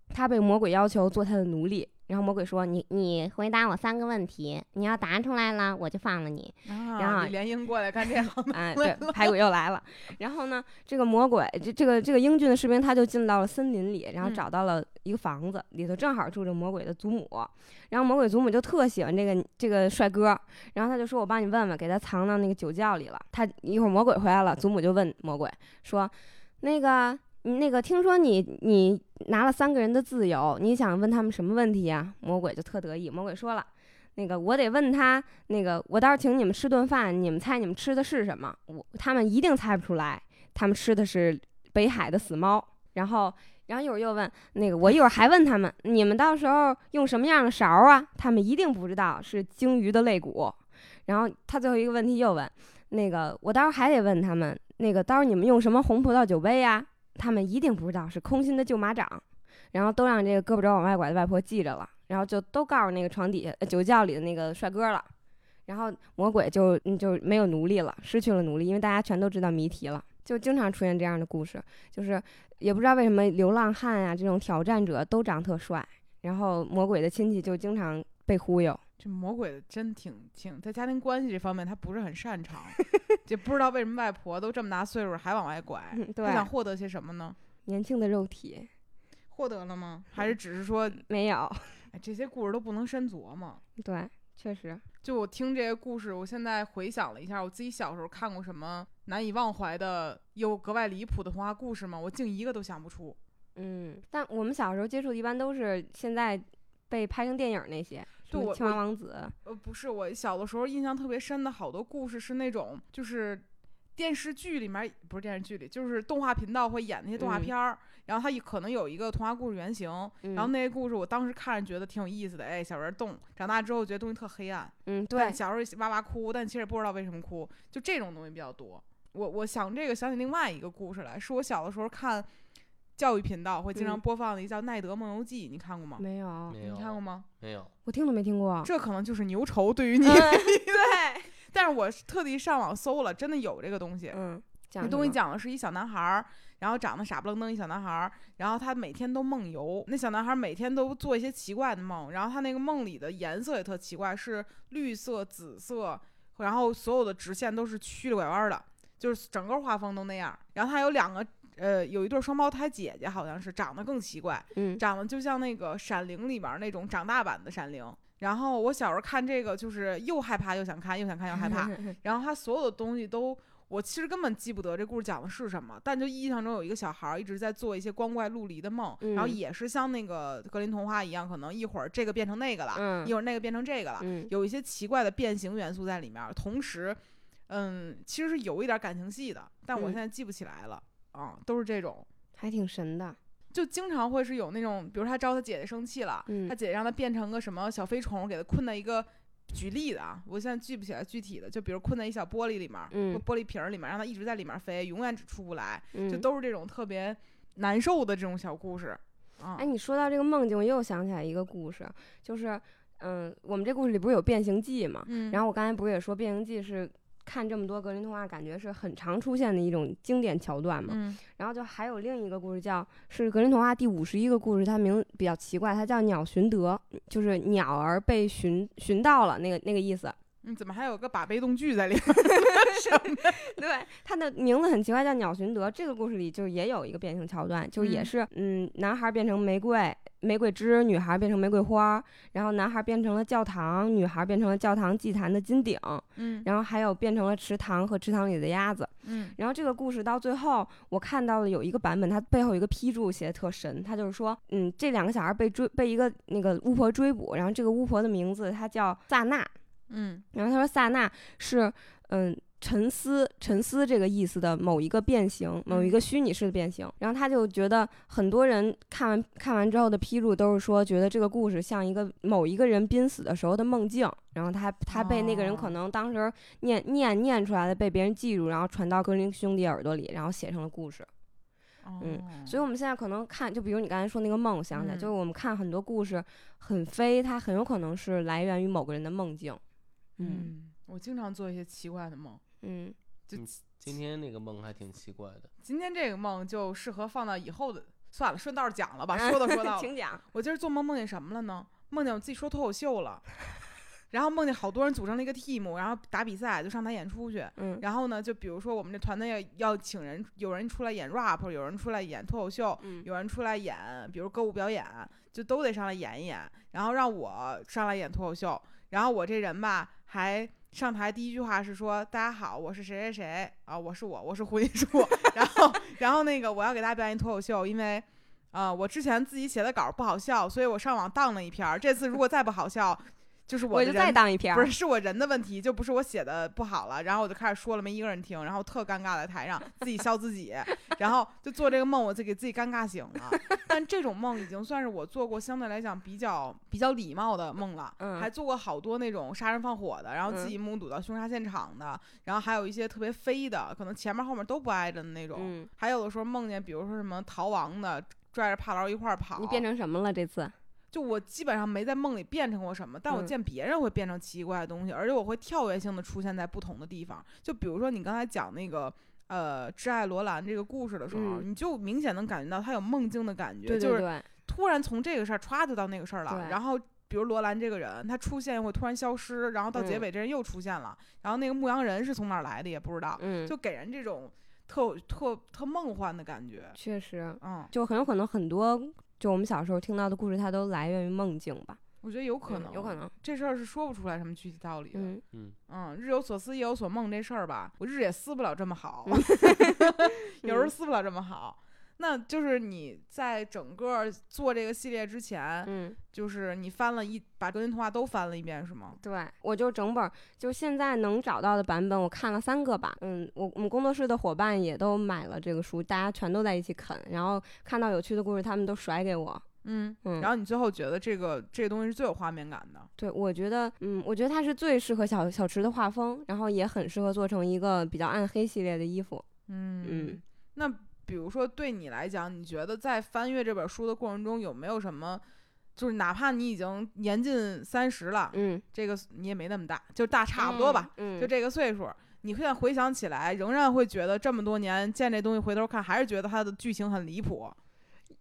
Speaker 1: 他被魔鬼要求做他的奴隶。然后魔鬼说：“你你回答我三个问题，你要答出来了，我就放了你。
Speaker 3: 啊，
Speaker 1: 然后
Speaker 3: 李莲英过来干这行的，
Speaker 1: 哎，对，排骨又来了。然后呢，这个魔鬼，这这个这个英俊的士兵，他就进到了森林里，然后
Speaker 3: 嗯
Speaker 1: 找到了一个房子，里头正好住着魔鬼的祖母。然后魔鬼祖母就特喜欢这个这个帅哥，然后他就说：“我帮你问问，给他藏到那个酒窖里了。”他一会儿魔鬼回来了，祖母就问魔鬼说：“那个。”那个听说你你拿了三个人的自由，你想问他们什么问题呀、魔鬼就特得意。魔鬼说了，那个我得问他，那个我到时候请你们吃顿饭，你们猜你们吃的是什么？我他们一定猜不出来，他们吃的是北海的死猫。然后，然后一会儿又问那个，我一会儿还问他们，你们到时候用什么样的勺啊？他们一定不知道是鲸鱼的肋骨。然后他最后一个问题又问，那个我到时候还得问他们，那个到时候你们用什么红葡萄酒杯呀、他们一定不知道是空心的旧马掌，然后都让这个胳膊肘往外拐的外婆记着了，然后就都告诉那个床底下、酒窖里的那个帅哥了。然后魔鬼就就没有奴隶了，失去了奴隶，因为大家全都知道谜题了，就经常出现这样的故事，就是也不知道为什么流浪汉啊这种挑战者都长特帅，然后魔鬼的亲戚就经常被忽悠。
Speaker 3: 这魔鬼真挺挺在家庭关系这方面他不是很擅长，(laughs) 就不知道为什么外婆都这么大岁数还往外拐，
Speaker 1: 嗯对
Speaker 3: 他想获得些什么呢？
Speaker 1: 年轻的肉体
Speaker 3: 获得了吗？还是只是说，
Speaker 1: 没有，
Speaker 3: 哎，这些故事都不能深琢磨？
Speaker 1: 对，确实，
Speaker 3: 就我听这些故事，我现在回想了一下，我自己小时候看过什么难以忘怀的又格外离谱的童话故事吗？我竟一个都想不出。
Speaker 1: 嗯，但我们小时候接触的一般都是现在被拍成电影那些，
Speaker 3: 对
Speaker 1: 青蛙王子，
Speaker 3: 呃，不是，我小的时候印象特别深的好多故事是那种，就是电视剧里面不是电视剧里，就是动画频道会演那些动画
Speaker 1: 嗯。
Speaker 3: 片儿，然后它可能有一个童话故事原型，然后
Speaker 1: 嗯
Speaker 3: 那些故事我当时看着觉得挺有意思的，哎，小人动，长大之后觉得东西特黑暗，
Speaker 1: 嗯，对，
Speaker 3: 小时候哇哇哭，但其实也不知道为什么哭，就这种东西比较多。我我想这个想起另外一个故事来，是我小的时候看教育频道会经常
Speaker 1: 嗯。
Speaker 3: 播放的一个叫《奈德梦游记》，你看过吗？
Speaker 1: 没有，
Speaker 2: 没有。
Speaker 3: 你看过吗？
Speaker 2: 没有，
Speaker 1: 我听都没听过。
Speaker 3: 这可能就是牛稠对于你，
Speaker 1: 嗯。(laughs) 对，
Speaker 3: 但是我特地上网搜了，真的有这个东西。
Speaker 1: 嗯，讲
Speaker 3: 这东西讲的是一小男孩儿，然后长得傻不愣登一小男孩儿，然后他每天都梦游。那小男孩儿每天都做一些奇怪的梦，然后他那个梦里的颜色也特奇怪，是绿色、紫色，然后所有的直线都是曲里拐弯的，就是整个画风都那样。然后他有两个，呃，有一对双胞胎姐姐，好像是长得更奇怪，
Speaker 1: 嗯，
Speaker 3: 长得就像那个《闪灵》里边儿那种长大版的闪灵。然后我小时候看这个，就是又害怕又想看，又想看又害怕。(laughs) 然后他所有的东西都，我其实根本记不得这故事讲的是什么，但就印象中有一个小孩儿一直在做一些光怪陆离的梦，然后
Speaker 1: 嗯
Speaker 3: 也是像那个格林童话一样，可能一会儿这个变成那个了，
Speaker 1: 嗯
Speaker 3: 一会儿那个变成这个了，
Speaker 1: 嗯
Speaker 3: 有一些奇怪的变形元素在里面，同时，嗯，其实是有一点感情戏的，但我
Speaker 1: 嗯
Speaker 3: 现在记不起来了，啊，都是这种。
Speaker 1: 还挺神的。
Speaker 3: 就经常会是有那种，比如他招他姐姐生气了，
Speaker 1: 嗯
Speaker 3: 他姐姐让他变成个什么小飞虫，给他困在一个。举例的啊，我现在记不起来具体的，就比如困在一小玻璃里面，
Speaker 1: 嗯
Speaker 3: 玻璃瓶儿里面，让他一直在里面飞，永远只出不来，就
Speaker 1: 嗯，
Speaker 3: 都是这种特别难受的这种小故事啊
Speaker 1: 哎，。你说到这个梦境，我又想起来一个故事，就是，嗯，我们这故事里不是有变形记嘛？
Speaker 3: 嗯，
Speaker 1: 然后我刚才不是也说变形记是看这么多格林童话，感觉是很常出现的一种经典桥段嘛。
Speaker 3: 嗯
Speaker 1: 然后就还有另一个故事叫是格林童话第五十一个故事，它名比较奇怪，它叫鸟寻得，就是鸟儿被寻寻到了那个那个意思。
Speaker 3: 嗯，怎么还有个把被动句在里面？(laughs) (laughs)
Speaker 1: 对，它的名字很奇怪，叫鸟寻得。这个故事里就是也有一个变形桥段，就也
Speaker 3: 嗯
Speaker 1: 是嗯，男孩变成玫瑰玫瑰枝，女孩变成玫瑰花，然后男孩变成了教堂，女孩变成了教堂祭坛的金顶，
Speaker 3: 嗯
Speaker 1: 然后还有变成了池塘和池塘里的鸭子。
Speaker 3: 嗯
Speaker 1: 然后这个故事到最后，我看到了有一个版本，它背后有一个批注写的特神，它就是说，嗯，这两个小孩被追被一个那个巫婆追捕，然后这个巫婆的名字她叫萨娜，
Speaker 3: 嗯
Speaker 1: 然后他说萨娜是嗯沉思沉思这个意思的某一个变形，某一个虚拟式的变形。然后他就觉得很多人看完看完之后的批注都是说，觉得这个故事像一个某一个人濒死的时候的梦境。然后他他被那个人
Speaker 3: 哦
Speaker 1: 可能当时念念念出来的被别人记住，然后传到格林兄弟耳朵里，然后写成了故事。嗯
Speaker 3: 哦
Speaker 1: 所以我们现在可能看，就比如你刚才说那个梦，我想起来，
Speaker 3: 嗯
Speaker 1: 就是我们看很多故事很飞，它很有可能是来源于某个人的梦境。嗯
Speaker 3: 嗯，我经常做一些奇怪的梦。
Speaker 1: 嗯。
Speaker 3: 就
Speaker 2: 嗯今天那个梦还挺奇怪的，
Speaker 3: 今天这个梦就适合放到以后的。算了，顺道讲了吧，(laughs) 说都说到了。
Speaker 1: 请讲。
Speaker 3: 我今儿做梦梦见什么了呢？梦见我自己说脱口秀了，(laughs) 然后梦见好多人组成了一个 team，然后打比赛就上台演出去。
Speaker 1: 嗯
Speaker 3: 然后呢，就比如说我们这团队要要请人，有人出来演 rap，有人出来演脱口秀，
Speaker 1: 嗯
Speaker 3: 有人出来演，比如歌舞表演，就都得上来演一演。然后让我上来演脱口秀，然后我这人吧还。上台第一句话是说：“大家好，我是谁谁谁啊，我是我，我是胡金树。(laughs) 然后，然后那个我要给大家表演脱口秀，因为，啊，我之前自己写的稿不好笑，所以我上网当了一篇儿。这次如果再不好笑，就是我
Speaker 1: 我就再当一篇。
Speaker 3: 不是，是我人的问题，就不是我写的不好了，然后我就开始说了，没一个人听，然后特尴尬在台上，自己笑自己，(laughs) 然后就做这个梦，我就给自己尴尬醒了。但这种梦已经算是我做过相对来讲比较比较礼貌的梦了，
Speaker 1: 嗯
Speaker 3: 还做过好多那种杀人放火的，然后自己目睹到凶杀现场的，然后还有一些特别飞的，可能前面后面都不挨着的那种，
Speaker 1: 嗯，
Speaker 3: 还有的时候梦见，比如说什么逃亡的。拽着帕劳一块儿跑，
Speaker 1: 你变成什么了这次？
Speaker 3: 就我基本上没在梦里变成过什么，但我
Speaker 1: 嗯
Speaker 3: 见别人会变成奇怪的东西，而且我会跳跃性的出现在不同的地方。就比如说你刚才讲那个呃《挚爱罗兰》这个故事的时候，
Speaker 1: 嗯
Speaker 3: 你就明显能感觉到他有梦境的感觉，
Speaker 1: 对
Speaker 3: 就是突然从这个事儿歘就到那个事儿了，然后。比如罗兰这个人，他出现会突然消失，然后到结
Speaker 1: 嗯
Speaker 3: 尾这人又出现了，然后那个牧羊人是从哪儿来的也不知道，
Speaker 1: 嗯，
Speaker 3: 就给人这种特特特梦幻的感觉。
Speaker 1: 确实，
Speaker 3: 嗯，
Speaker 1: 就很有可能很多，就我们小时候听到的故事，它都来源于梦境吧？
Speaker 3: 我觉得有可能，
Speaker 1: 嗯有可能。
Speaker 3: 这事儿是说不出来什么具体道理的。
Speaker 1: 嗯，
Speaker 2: 嗯，
Speaker 3: 嗯，日有所思，夜有所梦这事儿吧，我日也思不了这么好，
Speaker 1: 嗯 (laughs) (laughs)
Speaker 3: 有时候思不了这么好。那就是你在整个做这个系列之前，
Speaker 1: 嗯，
Speaker 3: 就是你翻了一把格林童话都翻了一遍是吗？
Speaker 1: 对，我就整本儿，就现在能找到的版本，我看了三个吧。嗯，我我们工作室的伙伴也都买了这个书，大家全都在一起啃，然后看到有趣的故事，他们都甩给我。
Speaker 3: 嗯
Speaker 1: 嗯
Speaker 3: 然后你最后觉得这个这个东西是最有画面感的。
Speaker 1: 对，我觉得，嗯，我觉得它是最适合小小池的画风，然后也很适合做成一个比较暗黑系列的衣服。
Speaker 3: 嗯
Speaker 1: 嗯
Speaker 3: 那比如说对你来讲，你觉得在翻阅这本书的过程中，有没有什么，就是哪怕你已经年近三十了，
Speaker 1: 嗯，
Speaker 3: 这个你也没那么大，就大差不多吧，
Speaker 1: 嗯，
Speaker 3: 就这个岁数，你现在回想起来，仍然会觉得这么多年见这东西回头看，还是觉得它的剧情很离谱。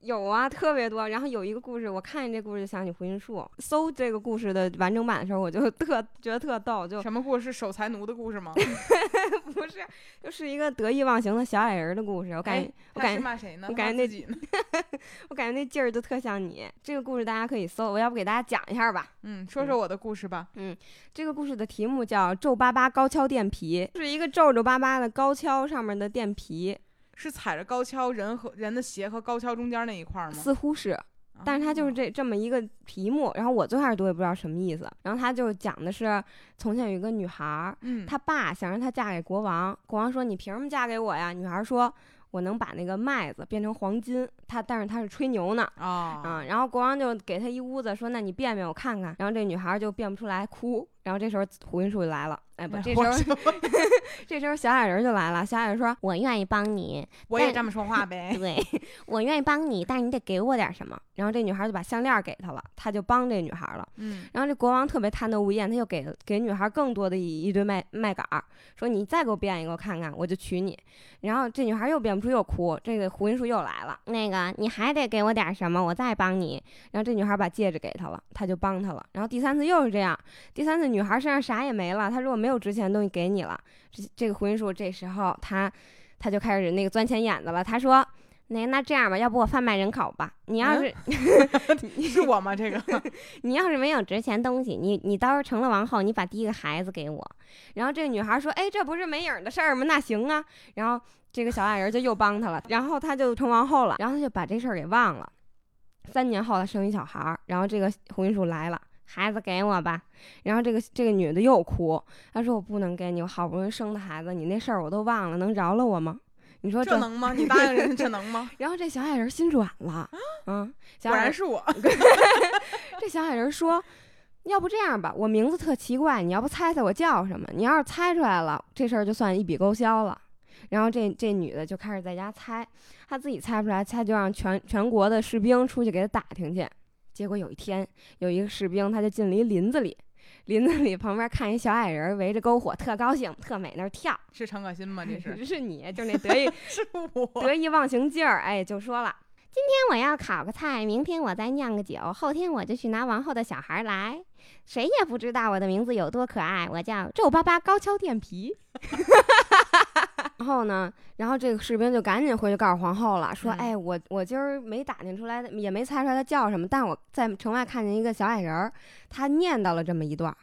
Speaker 1: 有啊，特别多。然后有一个故事，我看见这故事就想起胡云树。搜这个故事的完整版的时候，我就特觉得特逗，就
Speaker 3: 什么故事？守财奴的故事吗？(laughs)
Speaker 1: 不是，就是一个得意忘形的小矮人的故事。我感觉，
Speaker 3: 哎
Speaker 1: 我感觉，
Speaker 3: 骂谁呢？
Speaker 1: 我感觉那
Speaker 3: 骂自己呢？(laughs)
Speaker 1: 我感觉那劲儿就特像你。这个故事大家可以搜，我要不给大家讲一下吧。
Speaker 3: 嗯，说说我的故事吧。
Speaker 1: 嗯这个故事的题目叫《皱巴巴高跷垫皮》，是一个皱皱巴巴的高跷上面的垫皮，
Speaker 3: 是踩着高跷，人和人的鞋和高跷中间那一块儿吗？
Speaker 1: 似乎是。但是他就是
Speaker 3: 哦
Speaker 1: 这这么一个题目，然后我最开始读也不知道什么意思，然后他就讲的是从前有一个女孩儿，
Speaker 3: 嗯，
Speaker 1: 她爸想让她嫁给国王，国王说你凭什么嫁给我呀？女孩说。我能把那个麦子变成黄金，她但是她是吹牛呢，
Speaker 3: 啊
Speaker 1: 啊，然后国王就给她一屋子，说那你变变我看看，然后这女孩就变不出来，哭，然后这时候胡云树就来了，哎不，这时候 (laughs) 这时候小矮人就来了，小矮人说我愿意帮你，
Speaker 3: 我也这么说话呗。(laughs)
Speaker 1: 对我愿意帮你，但是你得给我点什么，然后这女孩就把项链给他了，他就帮这女孩了。
Speaker 3: 嗯，
Speaker 1: 然后这国王特别贪得无厌，他又给给女孩更多的一一堆麦麦秆儿，说你再给我变一个我看看，我就娶你。然后这女孩又变不出，又哭，这个胡云树又来了，那个你还得给我点什么，我再帮你。然后这女孩把戒指给他了，他就帮他了。然后第三次又是这样，第三次女孩身上啥也没了，她如果没有值钱的东西给你了。这这个胡云树这时候他他就开始那个钻钱眼子了，他说。那那这样吧，要不我贩卖人口吧？你要是、(laughs)
Speaker 3: 是我吗？这个 (laughs)
Speaker 1: 你要是没有值钱东西，你你到时候成了王后，你把第一个孩子给我。然后这个女孩说：“哎，这不是没影儿的事儿吗？那行啊。”然后这个小矮人就又帮她了，然后她就成王后了，然后她就把这事儿给忘了。三年后，她生一小孩儿，然后这个胡云树来了。孩子给我吧，然后这个这个女的又哭，她说我不能给你，我好不容易生的孩子，你那事儿我都忘了，能饶了我吗？你说
Speaker 3: 这能吗？(laughs) 你答应人这能吗？(laughs)
Speaker 1: 然后这小矮人心软了，嗯，
Speaker 3: 果然是我。(laughs)
Speaker 1: 这小矮人说：“要不这样吧，我名字特奇怪，你要不猜猜我叫什么？你要是猜出来了，这事儿就算一笔勾销了。”然后这这女的就开始在家猜，她自己猜不出来，她就让全全国的士兵出去给她打听去。结果有一天，有一个士兵他就进了一林子里，林子里旁边看一小矮人围着篝火，特高兴，特美那儿跳。
Speaker 3: 是陈可辛吗？这是
Speaker 1: 这 (laughs) 是你，就是那得意 (laughs)
Speaker 3: 是我。
Speaker 1: 得意忘形劲儿，哎，就说了。今天我要烤个菜，明天我再酿个酒，后天我就去拿王后的小孩来。谁也不知道我的名字有多可爱，我叫皱巴巴高跷垫皮。(laughs) 然后呢，然后这个士兵就赶紧回去告诉皇后了，说：“
Speaker 3: 嗯
Speaker 1: 哎，我我今儿没打听出来，也没猜出来他叫什么，但我在城外看见一个小矮人儿，他念叨了这么一段儿。”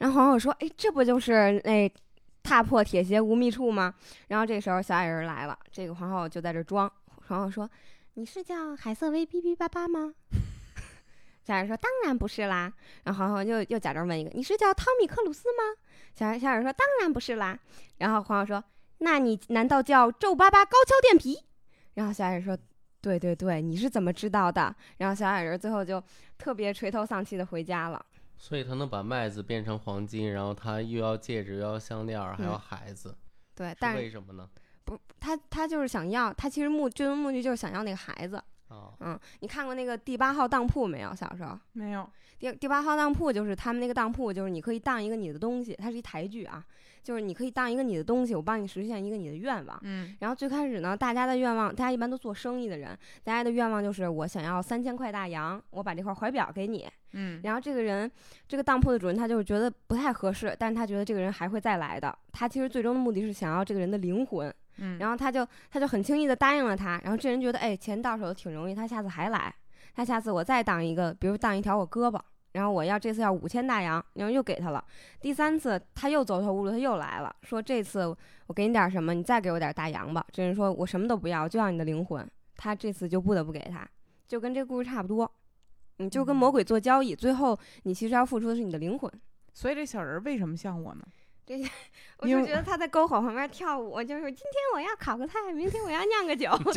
Speaker 1: 然后皇后说：“哎，这不就是那踏破铁鞋无觅处吗？”然后这时候小矮人来了，这个皇后就在这装。皇后说：“你是叫海瑟薇哔哔叭叭吗？”小矮人说：“当然不是啦。”然后皇后又又假装问一个：“你是叫汤米克鲁斯吗？”小矮小矮人说：“当然不是啦。”然后皇后说：“那你难道叫皱巴巴高跷垫皮？”然后小矮人说：“对对对，你是怎么知道的？”然后小矮人最后就特别垂头丧气的回家了。
Speaker 2: 所以他能把麦子变成黄金，然后他又要戒指，又要项链，还要
Speaker 1: 嗯
Speaker 2: 孩子，
Speaker 1: 对，但是
Speaker 2: 为什么呢？
Speaker 1: 不，他他就是想要，他其实目最终目的就是想要那个孩子。
Speaker 2: 哦，
Speaker 1: 嗯，你看过那个第八号当铺没有？小时候，
Speaker 3: 没有，
Speaker 1: 第第八号当铺就是他们那个当铺，就是你可以当一个你的东西，它是一台剧啊，就是你可以当一个你的东西，我帮你实现一个你的愿望。
Speaker 3: 嗯
Speaker 1: 然后最开始呢，大家的愿望，大家一般都做生意的人，大家的愿望就是我想要三千块大洋，我把这块怀表给你。
Speaker 3: 嗯
Speaker 1: 然后这个人，这个当铺的主人他就是觉得不太合适，但是他觉得这个人还会再来的。他其实最终的目的是想要这个人的灵魂。
Speaker 3: 嗯，
Speaker 1: 然后他就他就很轻易的答应了他，然后这人觉得哎钱到手挺容易，他下次还来，他下次我再当一个，比如当一条我胳膊，然后我要这次要五千大洋，然后又给他了，第三次他又走投无路，他又来了，说这次我给你点什么，你再给我点大洋吧。这人说我什么都不要，就要你的灵魂，他这次就不得不给他，就跟这个故事差不多，你就跟魔鬼做交易，最后你其实要付出的是你的灵魂。
Speaker 3: 所以这小人儿为什么像我呢？
Speaker 1: 我
Speaker 3: 因为
Speaker 1: 就觉得他在篝火旁边跳舞，就是今天我要烤个菜，明天我要酿个酒 (laughs) (laughs)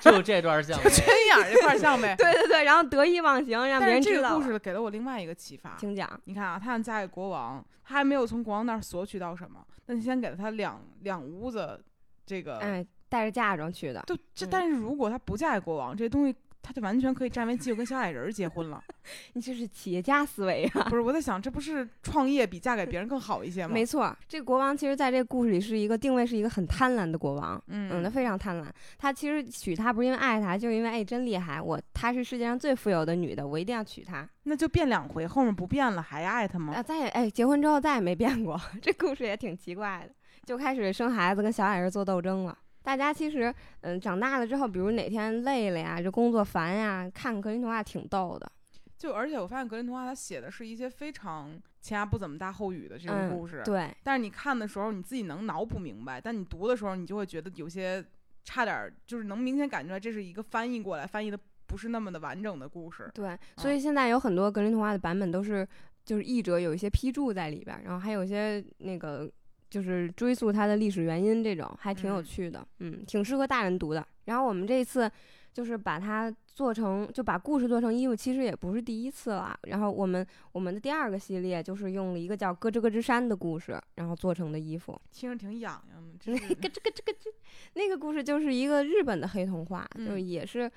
Speaker 2: 就这段 (laughs) 像
Speaker 3: 缺眼儿这块儿像呗。
Speaker 1: 对对对，然后得意忘形，让别
Speaker 3: 但
Speaker 1: 人知道了。
Speaker 3: 是这个故事给了我另外一个启发。
Speaker 1: 请讲，
Speaker 3: 你看啊，他想嫁给国王，他还没有从国王那儿索取到什么，那你先给了他两两屋子这个，
Speaker 1: 哎，带着嫁妆去的，
Speaker 3: 就这。
Speaker 1: 嗯
Speaker 3: 但是如果他不嫁给国王，这东西他就完全可以占为己有，跟小矮人儿结婚了。(laughs)
Speaker 1: 你这是企业家思维啊！
Speaker 3: 不是，我在想，这不是创业比嫁给别人更好一些吗？
Speaker 1: 没错，这个国王其实在这个故事里是一个定位是一个很贪婪的国王，
Speaker 3: 嗯
Speaker 1: 嗯，他非常贪婪。他其实娶她不是因为爱她，就是因为哎真厉害，我她是世界上最富有的女的，我一定要娶她。
Speaker 3: 那就变两回，后面不变了，还爱她吗？
Speaker 1: 啊，再也哎结婚之后再也没变过，(laughs) 这故事也挺奇怪的，就开始生孩子跟小矮人做斗争了。大家其实，嗯，长大了之后，比如哪天累了呀，就工作烦呀，看看格林童话挺逗的。
Speaker 3: 就而且我发现格林童话它写的是一些非常前言不怎么搭后语的这种
Speaker 1: 嗯
Speaker 3: 故事，
Speaker 1: 对，
Speaker 3: 但是你看的时候你自己能脑补明白，但你读的时候你就会觉得有些差点儿，就是能明显感觉出来这是一个翻译过来翻译的不是那么的完整的故事。
Speaker 1: 对，所以现在有很多格林童话的版本都是，就是译者有一些批注在里边儿，然后还有一些那个就是追溯它的历史原因，这种还挺有
Speaker 3: 嗯
Speaker 1: 趣的，嗯，挺适合大人读的。然后我们这一次就是把它做成，就把故事做成衣服，其实也不是第一次了。然后我们我们的第二个系列就是用了一个叫《咯吱咯吱山》的故事，然后做成的衣服。
Speaker 3: 听着挺痒痒的，这
Speaker 1: 那
Speaker 3: 是
Speaker 1: 个这个这个这，那个故事就是一个日本的黑童话，就也是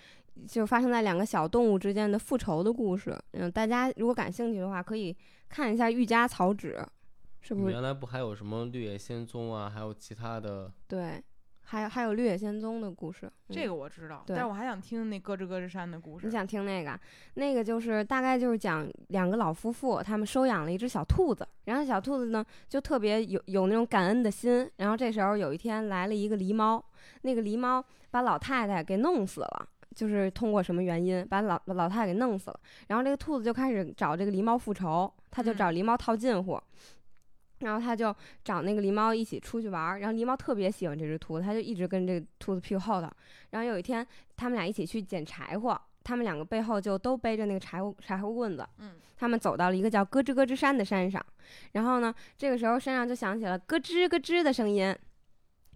Speaker 1: 就发生在两个小动物之间的复仇的故事。嗯，大家如果感兴趣的话，可以看一下《御家草纸》，是不是？
Speaker 2: 原来不还有什么绿野仙踪啊，还有其他的
Speaker 1: 对，还有还有《绿野仙踪》的故事。
Speaker 3: 这
Speaker 1: 嗯
Speaker 3: 个我知道，但是我还想听那咯吱咯吱山的故事。
Speaker 1: 你想听那个？那个就是大概就是讲两个老夫妇，他们收养了一只小兔子，然后小兔子呢就特别有有那种感恩的心。然后这时候有一天来了一个狸猫，那个狸猫把老太太给弄死了。就是通过什么原因把老老太太给弄死了，然后这个兔子就开始找这个狸猫复仇，他就
Speaker 3: 嗯
Speaker 1: 找狸猫套近乎，然后他就找那个狸猫一起出去玩儿，然后狸猫特别喜欢这只兔子，他就一直跟这个兔子屁股后头。然后有一天，他们俩一起去捡柴火，他们两个背后就都背着那个柴火柴火棍子。
Speaker 3: 嗯，
Speaker 1: 他们走到了一个叫咯吱咯吱山的山上，然后呢，这个时候山上就响起了咯吱咯吱的声音。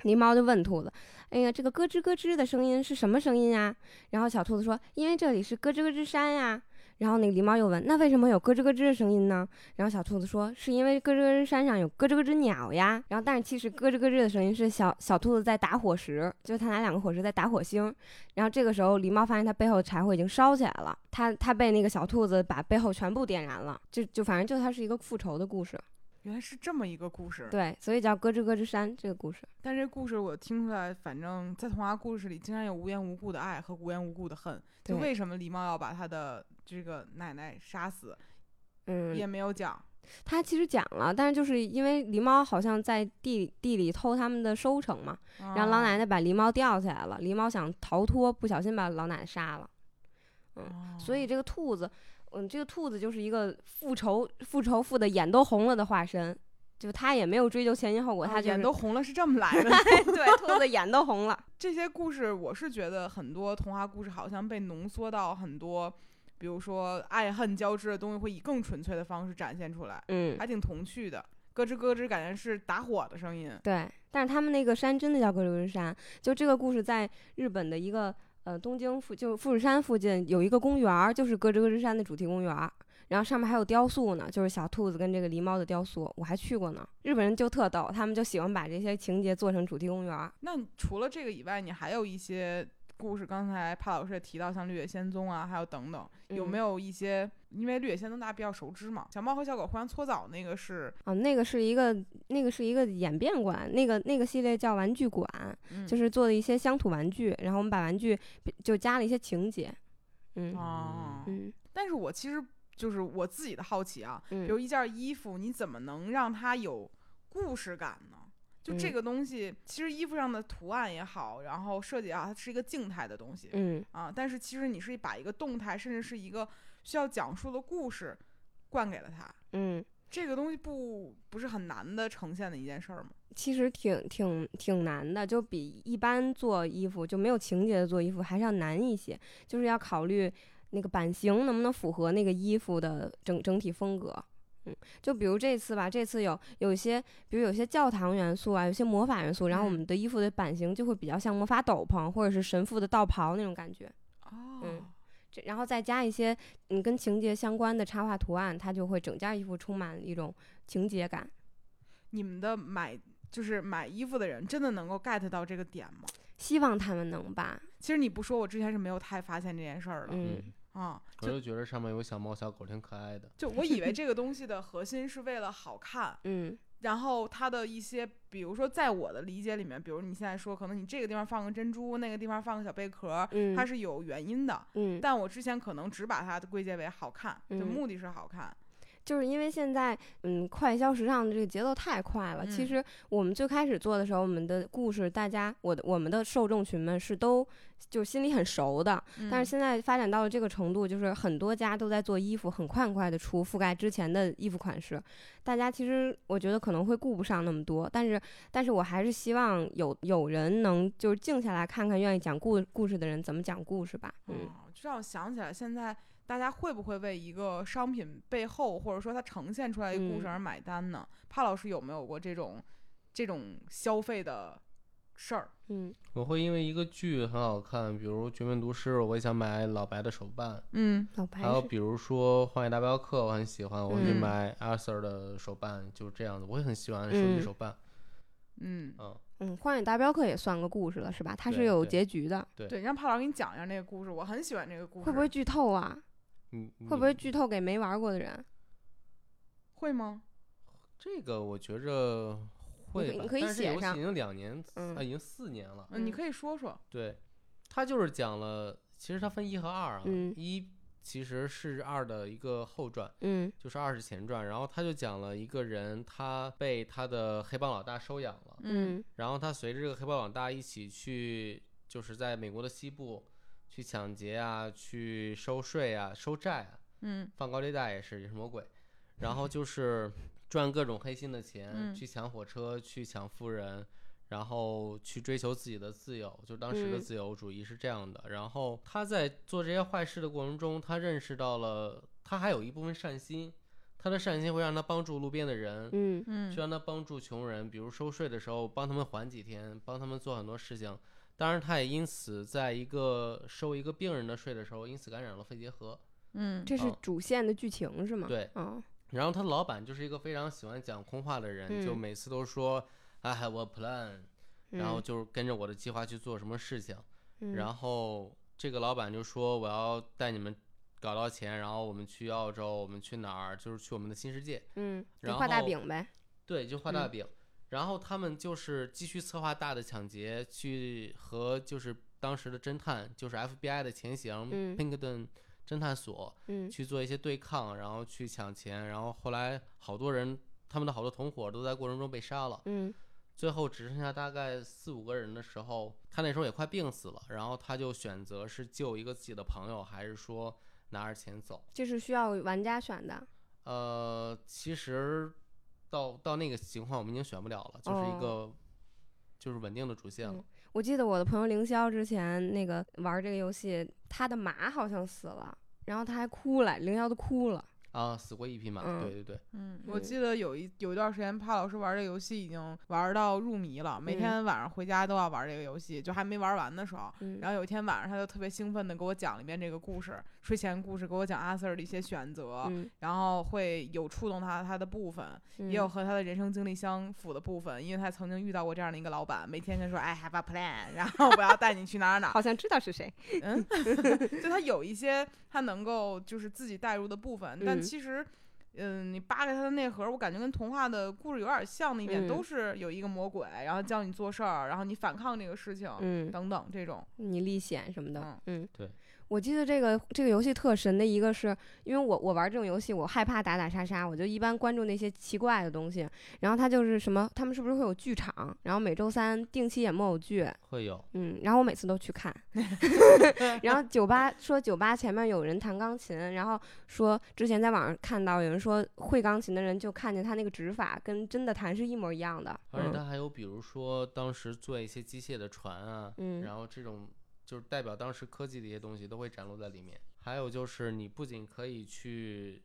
Speaker 1: 狸猫就问兔子：“哎呀，这个咯吱咯吱的声音是什么声音呀？”然后小兔子说：“因为这里是咯吱咯吱山呀。”然后那个狸猫又问：“那为什么有咯吱咯吱的声音呢？”然后小兔子说：“是因为咯吱咯吱山上有咯吱咯吱鸟呀。”然后但是其实咯吱咯吱的声音是小小兔子在打火石，就是他拿两个火石在打火星。然后这个时候狸猫发现它背后的柴火已经烧起来了，它它被那个小兔子把背后全部点燃了，就就反正就它是一个复仇的故事。
Speaker 3: 原来是这么一个故事。
Speaker 1: 对，所以叫咯吱咯吱山这个故事。
Speaker 3: 但这故事我听出来，反正在童话故事里，经常有无缘无故的爱和无缘无故的恨。就为什么狸猫要把他的这个奶奶杀死，
Speaker 1: 嗯，
Speaker 3: 也没有讲。
Speaker 1: 他其实讲了，但是就是因为狸猫好像在地地里偷他们的收成嘛，然后老奶
Speaker 3: 奶，
Speaker 1: 把狸猫吊起来了，狸猫想逃脱，不小心把老奶奶杀了。
Speaker 3: 哦
Speaker 1: 所以这个兔子，嗯，这个兔子就是一个复仇复仇复的眼都红了的化身，就他也没有追究前因后果，
Speaker 3: 哦
Speaker 1: 他就是
Speaker 3: 眼都红了，是这么来的。(laughs)
Speaker 1: 对兔子眼都红了。(laughs)
Speaker 3: 这些故事，我是觉得很多童话故事好像被浓缩到很多比如说爱恨交织的东西会以更纯粹的方式展现出来，
Speaker 1: 嗯，
Speaker 3: 还挺童趣的。咯吱咯吱，感觉是打火的声音。
Speaker 1: 对，但是他们那个山真的叫咯吱咯吱山。就这个故事在日本的一个呃东京附，就是富士山附近有一个公园儿，就是咯吱咯吱山的主题公园儿。然后上面还有雕塑呢，就是小兔子跟这个狸猫的雕塑，我还去过呢。日本人就特逗，他们就喜欢把这些情节做成主题公园儿。
Speaker 3: 那除了这个以外，你还有一些故事，刚才帕老师也提到，像《绿野仙踪》啊，还有等等，有没
Speaker 1: 有？
Speaker 3: 一些？因为《绿野仙踪》大家比较熟知嘛，小猫和小狗互相搓澡那个是，
Speaker 1: 啊，那个是一个那个是一个演变馆，那个那个系列叫玩具馆，
Speaker 3: 嗯、
Speaker 1: 就是做的一些乡土玩具，然后我们把玩具就加了一些情节。嗯
Speaker 3: 哦，
Speaker 1: 嗯
Speaker 3: 但是我其实就是我自己的好奇啊，比
Speaker 1: 嗯
Speaker 3: 如一件衣服，你怎么能让它有故事感呢？就这
Speaker 1: 嗯
Speaker 3: 个东西，其实衣服上的图案也好，然后设计也好，它是一个静态的东西、
Speaker 1: 嗯
Speaker 3: 啊。但是其实你是把一个动态，甚至是一个需要讲述的故事灌给了它。
Speaker 1: 嗯，
Speaker 3: 这个东西不不是很难的呈现的一件事儿吗？
Speaker 1: 其实挺挺挺难的，就比一般做衣服就没有情节的做衣服还是要难一些，就是要考虑那个版型能不能符合那个衣服的整整体风格。嗯，就比如这次吧，这次有有一些，比如有些教堂元素啊，有些魔法元素，然后我
Speaker 3: 嗯
Speaker 1: 们的衣服的版型就会比较像魔法斗篷或者是神父的道袍那种感觉。
Speaker 3: 哦，
Speaker 1: 嗯这然后再加一些嗯跟情节相关的插画图案，它就会整件衣服充满一种情节感。
Speaker 3: 你们的买就是买衣服的人真的能够 get 到这个点吗？
Speaker 1: 希望他们能吧，
Speaker 3: 其实你不说，我之前是没有太发现这件事儿的。
Speaker 1: 嗯
Speaker 3: 啊，
Speaker 2: 我就觉得上面有小猫小狗挺可爱的。(laughs)
Speaker 3: 就我以为这个东西的核心是为了好看，
Speaker 1: 嗯
Speaker 3: 然后它的一些，比如说在我的理解里面，比如你现在说，可能你这个地方放个珍珠，那个地方放个小贝壳，
Speaker 1: 嗯，
Speaker 3: 它是有原因的。
Speaker 1: 嗯，
Speaker 3: 但我之前可能只把它归结为好看，就
Speaker 1: 嗯
Speaker 3: 目的是好看。
Speaker 1: 就是因为现在嗯快消时尚的这个节奏太快了。其
Speaker 3: 嗯
Speaker 1: 实我们最开始做的时候，我们的故事大家我的我们的受众群们是都就心里很熟的，但是
Speaker 3: 嗯
Speaker 1: 现在发展到了这个程度，就是很多家都在做衣服，很快很快的出覆盖之前的衣服款式。大家其实我觉得可能会顾不上那么多，但是但是我还是希望有有人能就是静下来看看愿意讲故故事的人怎么讲故事吧。嗯，
Speaker 3: 哦，这让我想起来，现在大家会不会为一个商品背后，或者说它呈现出来一个故事
Speaker 1: 嗯
Speaker 3: 而买单呢？帕老师有没有过这种这种消费的事儿？
Speaker 1: 嗯
Speaker 2: 我会因为一个剧很好看，比如《绝命毒师》，我也想买老白的手办。
Speaker 3: 嗯
Speaker 1: 老白
Speaker 2: 还有比如说《荒野大镖客》，我很喜欢，我会去
Speaker 3: 嗯
Speaker 2: 买 Arthur 的手办，就是这样子。我也很喜欢手机
Speaker 1: 嗯
Speaker 2: 手办。
Speaker 3: 嗯，
Speaker 2: 嗯，
Speaker 1: 嗯，《荒野大镖客》也算个故事了是吧？它是有结局的，
Speaker 2: 对
Speaker 3: 对，让帕老师给你讲一下那个故事，我很喜欢这个故事。
Speaker 1: 会不会剧透啊？
Speaker 2: 你
Speaker 1: 会不会剧透给没玩过的人？
Speaker 3: 会吗？
Speaker 2: 这个？我觉着会吧，
Speaker 1: 你可以
Speaker 2: 但是这
Speaker 1: 写上
Speaker 2: 游戏已经两年，
Speaker 1: 嗯
Speaker 2: 啊，已经四年了。
Speaker 3: 嗯，你
Speaker 1: 嗯
Speaker 3: 可以说说。
Speaker 2: 对，它就是讲了，其实它分一和二啊，
Speaker 1: 嗯
Speaker 2: 一其实是二的一个后传，
Speaker 1: 嗯
Speaker 2: 就是二是前传，然后他就讲了一个人，他被他的黑帮老大收养了，
Speaker 1: 嗯
Speaker 2: 然后他随着这个黑帮老大一起去，就是在美国的西部去抢劫啊，去收税啊，收债啊，
Speaker 3: 嗯。
Speaker 2: 放高利贷也是，也是魔鬼，然后就是赚各种黑心的钱，
Speaker 3: 嗯。
Speaker 2: 去抢火车，去抢富人，然后去追求自己的自由，就当时的
Speaker 1: 嗯。
Speaker 2: 自由主义是这样的。然后他在做这些坏事的过程中，他认识到了他还有一部分善心，他的善心会让他帮助路边的人，
Speaker 1: 嗯。
Speaker 3: 嗯。
Speaker 2: 去让他帮助穷人，比如收税的时候帮他们缓几天，帮他们做很多事情。当然，他也因此在一个收一个病人的税的时候，因此感染了肺结核。
Speaker 3: 嗯，
Speaker 1: 这是
Speaker 2: 哦
Speaker 1: 主线的剧情是吗？
Speaker 2: 对
Speaker 1: 嗯
Speaker 2: 然后他老板就是一个非常喜欢讲空话的人，就
Speaker 1: 嗯
Speaker 2: 每次都说 I have a plan，、然后
Speaker 1: 嗯
Speaker 2: 就是跟着我的计划去做什么事情。
Speaker 1: 嗯
Speaker 2: 然后这个老板就说我要带你们搞到钱，然后我们去澳洲，我们去哪儿？就是去我们的新世界。
Speaker 1: 嗯，画大
Speaker 2: 后
Speaker 1: 饼呗。
Speaker 2: 对，就画大
Speaker 1: 嗯
Speaker 2: 饼。然后他们就是继续策划大的抢劫，去和就是当时的侦探，就是 FBI 的前行、
Speaker 1: 嗯
Speaker 2: Pinkerton 侦探所
Speaker 1: 嗯
Speaker 2: 去做一些对抗，然后去抢钱。然后后来好多人，他们的好多同伙都在过程中被杀了。
Speaker 1: 嗯
Speaker 2: 最后只剩下大概四五个人的时候，他那时候也快病死了，然后他就选择是救一个自己的朋友，还是说拿着钱走？
Speaker 1: 这是需要玩家选的。
Speaker 2: 呃，其实到到那个情况，我们已经选不了了，就是一个、就是稳定的主线了。
Speaker 1: 嗯我记得我的朋友凌霄之前那个玩这个游戏，他的马好像死了，然后他还哭了，凌霄都哭了。
Speaker 2: 啊，死过一匹马，
Speaker 1: 嗯
Speaker 2: 对对对，
Speaker 3: 嗯，我
Speaker 1: 嗯
Speaker 3: 记得有一有一段时间，帕老师玩这个游戏已经玩到入迷了，每
Speaker 1: 嗯
Speaker 3: 天晚上回家都要玩这个游戏，就还没玩完的时候。
Speaker 1: 嗯，
Speaker 3: 然后有一天晚上，他就特别兴奋的给我讲了一遍这个故事，睡前故事，给我讲阿 Sir 的一些选择，
Speaker 1: 嗯，
Speaker 3: 然后会有触动他他的部分，
Speaker 1: 嗯
Speaker 3: 也有和他的人生经历相符的部分，因为他曾经遇到过这样的一个老板，每天跟他说 I have a plan，然后我要带你去哪儿哪儿，
Speaker 1: 好像知道是谁。
Speaker 3: 嗯，(laughs) 就他有一些他能够就是自己带入的部分，(laughs) 但
Speaker 1: 嗯
Speaker 3: 其实，嗯，你扒开它的内核，我感觉跟童话的故事有点像的一点，
Speaker 1: 嗯
Speaker 3: 都是有一个魔鬼，然后教你做事儿，然后你反抗这个事情，
Speaker 1: 嗯，
Speaker 3: 等等这种。
Speaker 1: 你历险什么的。嗯，
Speaker 2: 对。
Speaker 1: 我记得这个这个游戏特神的一个是，因为我我玩这种游戏，我害怕打打杀杀，我就一般关注那些奇怪的东西。然后它就是什么，他们是不是会有剧场？然后每周三定期演木偶剧，
Speaker 2: 会有，
Speaker 1: 嗯，然后我每次都去看。(laughs) 然后酒吧说酒吧前面有人弹钢琴，然后说之前在网上看到有人说会钢琴的人就看见他那个指法跟真的弹是一模一样的。
Speaker 2: 而且
Speaker 1: 嗯
Speaker 2: 它还有比如说当时做一些机械的船啊，
Speaker 1: 嗯
Speaker 2: 然后这种就是代表当时科技的一些东西都会展露在里面。还有就是你不仅可以去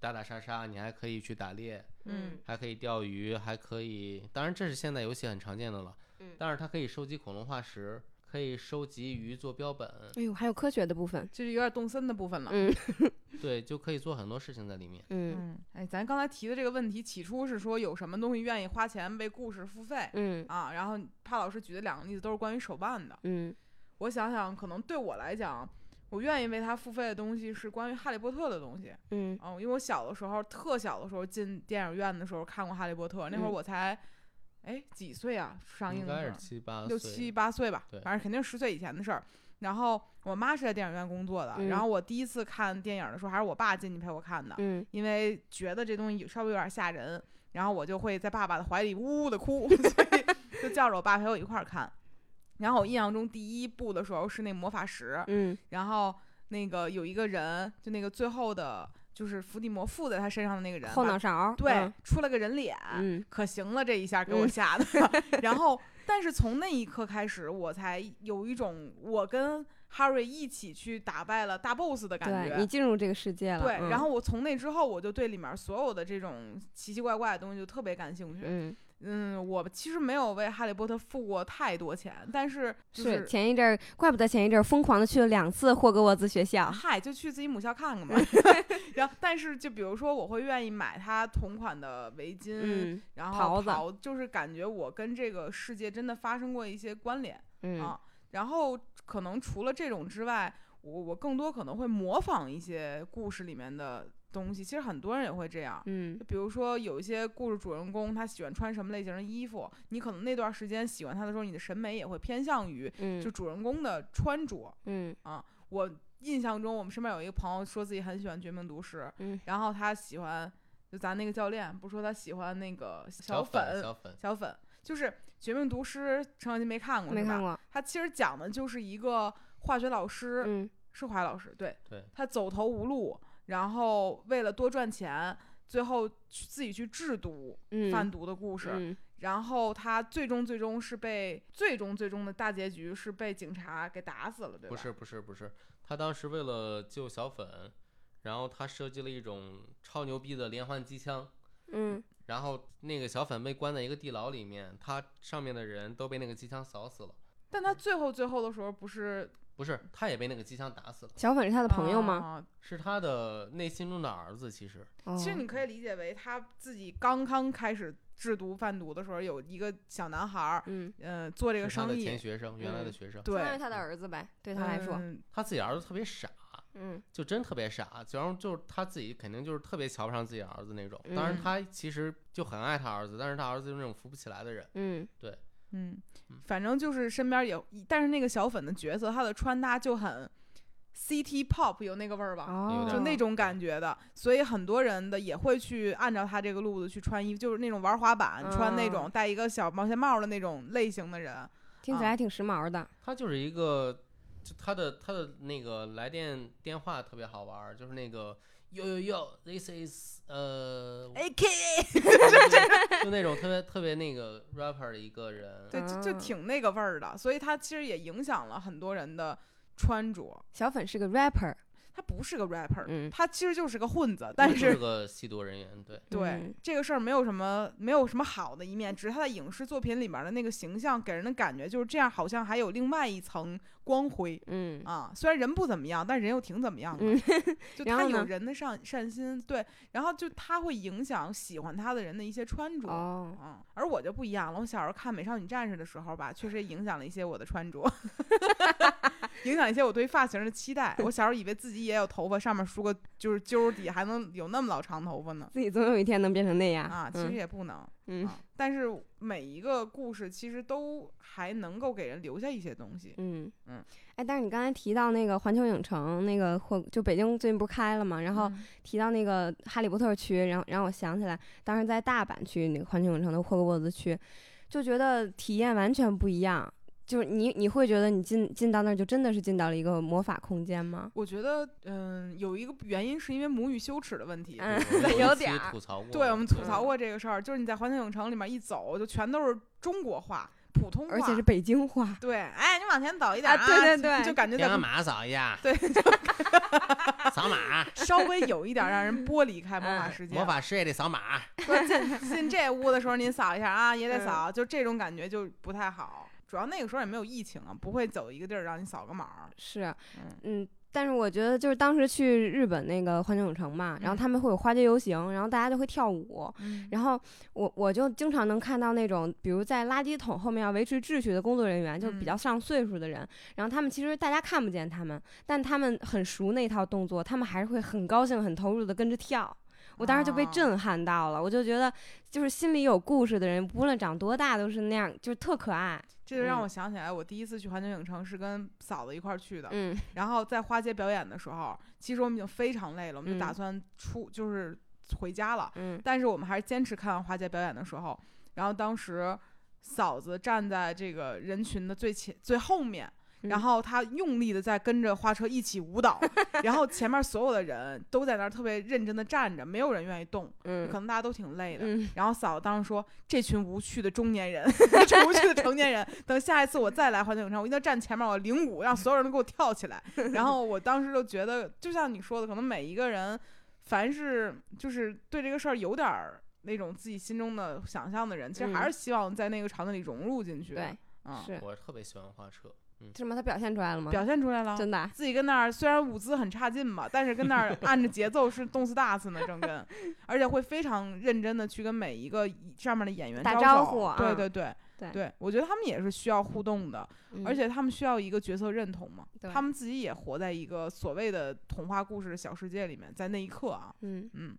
Speaker 2: 打打杀杀，你还可以去打猎，
Speaker 3: 嗯
Speaker 2: 还可以钓鱼，还可以，当然这是现在游戏很常见的了。
Speaker 1: 嗯
Speaker 2: 但是它可以收集恐龙化石，可以收集鱼做标本，
Speaker 1: 哎呦，还有科学的部分。
Speaker 3: 就是有点动森的部分了。
Speaker 1: 嗯 (laughs)
Speaker 2: 对，就可以做很多事情在里面。
Speaker 1: 嗯
Speaker 3: 嗯，哎，咱刚才提的这个问题，起初是说有什么东西愿意花钱为故事付费
Speaker 1: 嗯
Speaker 3: 啊，然后帕老师举的两个例子都是关于手办的。
Speaker 1: 嗯
Speaker 3: 我想想，可能对我来讲，我愿意为他付费的东西是关于哈利波特的东西。
Speaker 1: 嗯
Speaker 3: 嗯，因为我小的时候，特小的时候进电影院的时候看过《哈利波特》，那会儿
Speaker 1: 嗯
Speaker 3: 我才，哎几岁啊？上映
Speaker 2: 应该是
Speaker 3: 的时候
Speaker 2: 七八
Speaker 3: 六七八岁吧，反正肯定是十岁以前的事儿。然后我妈是在电影院工作的，
Speaker 1: 嗯
Speaker 3: 然后我第一次看电影的时候，还是我爸进去陪我看的，
Speaker 1: 嗯
Speaker 3: 因为觉得这东西稍微有点吓人，然后我就会在爸爸的怀里呜呜的哭，(laughs) 所以就叫着我爸陪我一块儿看。然后我印象中第一部的时候是那魔法石，
Speaker 1: 嗯
Speaker 3: 然后那个有一个人，就那个最后的，就是伏地魔附在他身上的那个人，
Speaker 1: 后脑勺。
Speaker 3: 对、
Speaker 1: 嗯
Speaker 3: 出了个人脸，
Speaker 1: 嗯
Speaker 3: 可行了，这一下给我
Speaker 1: 嗯
Speaker 3: 吓的。(laughs) (laughs) 然后，但是从那一刻开始，我才有一种我跟哈瑞一起去打败了大 boss 的感觉。
Speaker 1: 你进入这个世界了。
Speaker 3: 对，
Speaker 1: 嗯
Speaker 3: 然后我从那之后，我就对里面所有的这种奇奇怪怪的东西就特别感兴趣。
Speaker 1: 嗯
Speaker 3: 嗯，我其实没有为哈利波特付过太多钱，但是就是
Speaker 1: 前一阵儿，怪不得前一阵儿疯狂的去了两次霍格沃兹学校。
Speaker 3: 嗨，就去自己母校看看嘛。(laughs) 然后，但是就比如说，我会愿意买他同款的围巾，
Speaker 1: 嗯
Speaker 3: 然后
Speaker 1: 袍子
Speaker 3: 就是感觉我跟这个世界真的发生过一些关联、
Speaker 1: 嗯
Speaker 3: 啊。然后可能除了这种之外，我我更多可能会模仿一些故事里面的东西。其实很多人也会这样。
Speaker 1: 嗯
Speaker 3: 比如说，有一些故事主人公他喜欢穿什么类型的衣服，你可能那段时间喜欢他的时候，你的审美也会偏向于
Speaker 1: 嗯
Speaker 3: 就主人公的穿着。
Speaker 1: 嗯
Speaker 3: 我印象中，我们身边有一个朋友说自己很喜欢《绝命毒师》，
Speaker 1: 嗯
Speaker 3: 然后他喜欢，就咱那个教练不是说他喜欢那个
Speaker 2: 小
Speaker 3: 粉，
Speaker 2: 小粉，
Speaker 3: 小粉就是《绝命毒师》，陈小金没看过是吧？
Speaker 1: 没看过。
Speaker 3: 他其实讲的就是一个化学老师，
Speaker 1: 嗯
Speaker 3: 是化学老师，对，
Speaker 2: 对
Speaker 3: 他走投无路，然后为了多赚钱，最后去自己去制毒、
Speaker 1: 嗯
Speaker 3: 贩毒的故事。
Speaker 1: 嗯
Speaker 3: 然后他最终最终是被最终最终的大结局是被警察给打死了，对吧？
Speaker 2: 不是不是不是，他当时为了救小粉，然后他设计了一种超牛逼的连环机枪，
Speaker 1: 嗯
Speaker 2: 然后那个小粉被关在一个地牢里面，他上面的人都被那个机枪扫死了，
Speaker 3: 但他最后最后的时候不是
Speaker 2: 不是，他也被那个机枪打死了，
Speaker 1: 小粉是他的朋友吗？
Speaker 3: 啊
Speaker 2: 是他的内心中的儿子，其实
Speaker 1: 哦
Speaker 3: 其实你可以理解为他自己刚刚开始制毒贩毒的时候，有一个小男孩儿，
Speaker 1: 嗯，
Speaker 3: 呃，做这个生意
Speaker 2: 是他的前，学生，原来的
Speaker 1: 嗯
Speaker 2: 学生，
Speaker 3: 对，
Speaker 1: 相当于他的儿子呗，对他来说。
Speaker 3: 嗯
Speaker 2: 他自己儿子特别傻。
Speaker 1: 嗯
Speaker 2: 就真特别傻，然后就是他自己肯定就是特别瞧不上自己儿子那种。当然
Speaker 1: 嗯
Speaker 2: 他其实就很爱他儿子，但是他儿子就是那种扶不起来的人。
Speaker 1: 嗯
Speaker 3: 嗯
Speaker 2: 嗯，
Speaker 3: 反正就是身边有，但是那个小粉的角色，他的穿搭就很 City Pop 有那个味儿吧。
Speaker 1: 哦，
Speaker 3: 就那种感觉的，所以很多人的也会去按照他这个路子去穿衣服，就是那种玩滑板、穿那种
Speaker 1: 嗯
Speaker 3: 戴一个小毛线帽的那种类型的人。啊
Speaker 1: 听起来挺时髦的。
Speaker 2: 他就是一个，就他的他的那个来电电话特别好玩儿，就是那个 yo yo yo，this is 呃
Speaker 3: ，A K，
Speaker 2: 就那种特别特别那个 rapper 的一个人。
Speaker 3: 对，就就
Speaker 1: 啊。
Speaker 3: 挺那个味儿的，所以他其实也影响了很多人的穿着。
Speaker 1: 小粉是个 rapper，
Speaker 3: 他不是个 rapper，、
Speaker 1: 嗯。
Speaker 3: 他其实就是个混子，但
Speaker 2: 就是个吸毒人员，对，
Speaker 3: 对、
Speaker 1: 嗯。
Speaker 3: 这个事儿没有什么没有什么好的一面，只是他在影视作品里面的那个形象给人的感觉就是这样，好像还有另外一层光辉。
Speaker 1: 嗯
Speaker 3: 啊，虽然人不怎么样，但人又挺怎么样的，(laughs)
Speaker 1: 嗯
Speaker 3: 就他有人的善善心，对，然后就他会影响喜欢他的人的一些穿着，
Speaker 1: 哦，
Speaker 3: 嗯，而我就不一样了。我小时候看《美少女战士》的时候吧，确实影响了一些我的穿着，(laughs) 影响一些我对发型的期待。(laughs) 我小时候以为自己也有头发，上面梳个就是揪儿底，还能有那么老长头发呢。
Speaker 1: 自己总有一天能变成那样
Speaker 3: 啊，其实
Speaker 1: 嗯
Speaker 3: 也不能、
Speaker 1: 嗯
Speaker 3: 啊。但是每一个故事其实都还能够给人留下一些东西。
Speaker 1: 嗯
Speaker 3: 嗯，
Speaker 1: 哎，但是你刚才提到那个环球影城那个或就北京最近不是开了嘛，然后
Speaker 3: 嗯
Speaker 1: 提到那个哈利波特区，然后然后我想起来，当时在大阪区那个环球影城的霍格沃兹区，就觉得体验完全不一样。就是你你会觉得你进进到那儿就真的是进到了一个魔法空间吗？
Speaker 3: 我觉得，嗯，有一个原因是因为母语羞耻的问题。(laughs)
Speaker 1: 有点儿
Speaker 2: 吐槽过，
Speaker 3: 对，我们吐槽
Speaker 1: 嗯
Speaker 3: 过这个事儿，就是你在环球影城里面一走，就全都是中国话、普通话，
Speaker 1: 而且是北京话。
Speaker 3: 对，哎，你往前走一点
Speaker 1: 啊对对对
Speaker 3: 就感觉在
Speaker 2: 天安马扫一下，
Speaker 3: 对，(laughs)
Speaker 2: 扫码，(laughs)
Speaker 3: 稍微有一点让人剥离开魔法
Speaker 1: 嗯
Speaker 3: 世界。
Speaker 2: 魔法师也得扫码，
Speaker 3: 说进进这屋的时候您扫一下啊，也得
Speaker 1: 嗯
Speaker 3: 扫，就这种感觉就不太好。主要那个时候也没有疫情啊，不会走一个地儿让你扫个码儿。
Speaker 1: 是，
Speaker 3: 嗯
Speaker 1: 嗯，但是我觉得就是当时去日本那个环球影城嘛，然后
Speaker 3: 嗯
Speaker 1: 他们会有花街游行，然后大家就会跳舞，
Speaker 3: 嗯
Speaker 1: 然后我我就经常能看到那种，比如在垃圾桶后面要维持秩序的工作人员，就比
Speaker 3: 嗯
Speaker 1: 较上岁数的人，然后他们其实大家看不见他们，但他们很熟那套动作，他们还是会很高兴、很投入的跟着跳。我当时就被
Speaker 3: 哦
Speaker 1: 震撼到了，我就觉得，就是心里有故事的人，无论长多大，都是那样，就是特可爱。
Speaker 3: 这就让
Speaker 1: 嗯
Speaker 3: 我想起来，我第一次去环球影城是跟嫂子一块儿去的。
Speaker 1: 嗯
Speaker 3: 然后在花街表演的时候，其实我们已经非常累了，我们就打
Speaker 1: 嗯
Speaker 3: 算出就是回家了。
Speaker 1: 嗯
Speaker 3: 但是我们还是坚持看完花街表演的时候，然后当时嫂子站在这个人群的最前最后面，然
Speaker 1: 嗯
Speaker 3: 后他用力的在跟着花车一起舞蹈，(laughs) 然后前面所有的人都在那儿特别认真的站着，没有人愿意动，可
Speaker 1: 嗯
Speaker 3: 能大家都挺累的。
Speaker 1: 嗯
Speaker 3: 然后嫂子当时说：“这群无趣的中年人，(laughs) 这无趣的成年人，等下一次我再来环球影城，我一定要站前面，我领舞，让所有人都给我跳起来。(laughs) ”然后我当时就觉得，就像你说的，可能每一个人，凡是就是对这个事儿有点儿那种自己心中的想象的人，其实还是希望在那个场景里融入进去。
Speaker 1: 对，
Speaker 3: 嗯，
Speaker 1: 是
Speaker 2: 我特别喜欢花车，
Speaker 1: 是吗？他表现出来了吗？
Speaker 3: 表现出来了。
Speaker 1: 真的啊，
Speaker 3: 自己跟那儿虽然舞姿很差劲吧，但是跟那儿 (laughs) 按着节奏是动次打次呢，正跟，(laughs) 而且会非常认真的去跟每一个上面的演员
Speaker 1: 打
Speaker 3: 招
Speaker 1: 呼嗯
Speaker 3: 对对对
Speaker 1: 对
Speaker 3: 对，我觉得他们也是需要互动的，而
Speaker 1: 嗯
Speaker 3: 且他们需要一个角色认同嘛，他们自己也活在一个所谓的童话故事的小世界里面，在那一刻啊，
Speaker 1: 嗯，
Speaker 3: 嗯，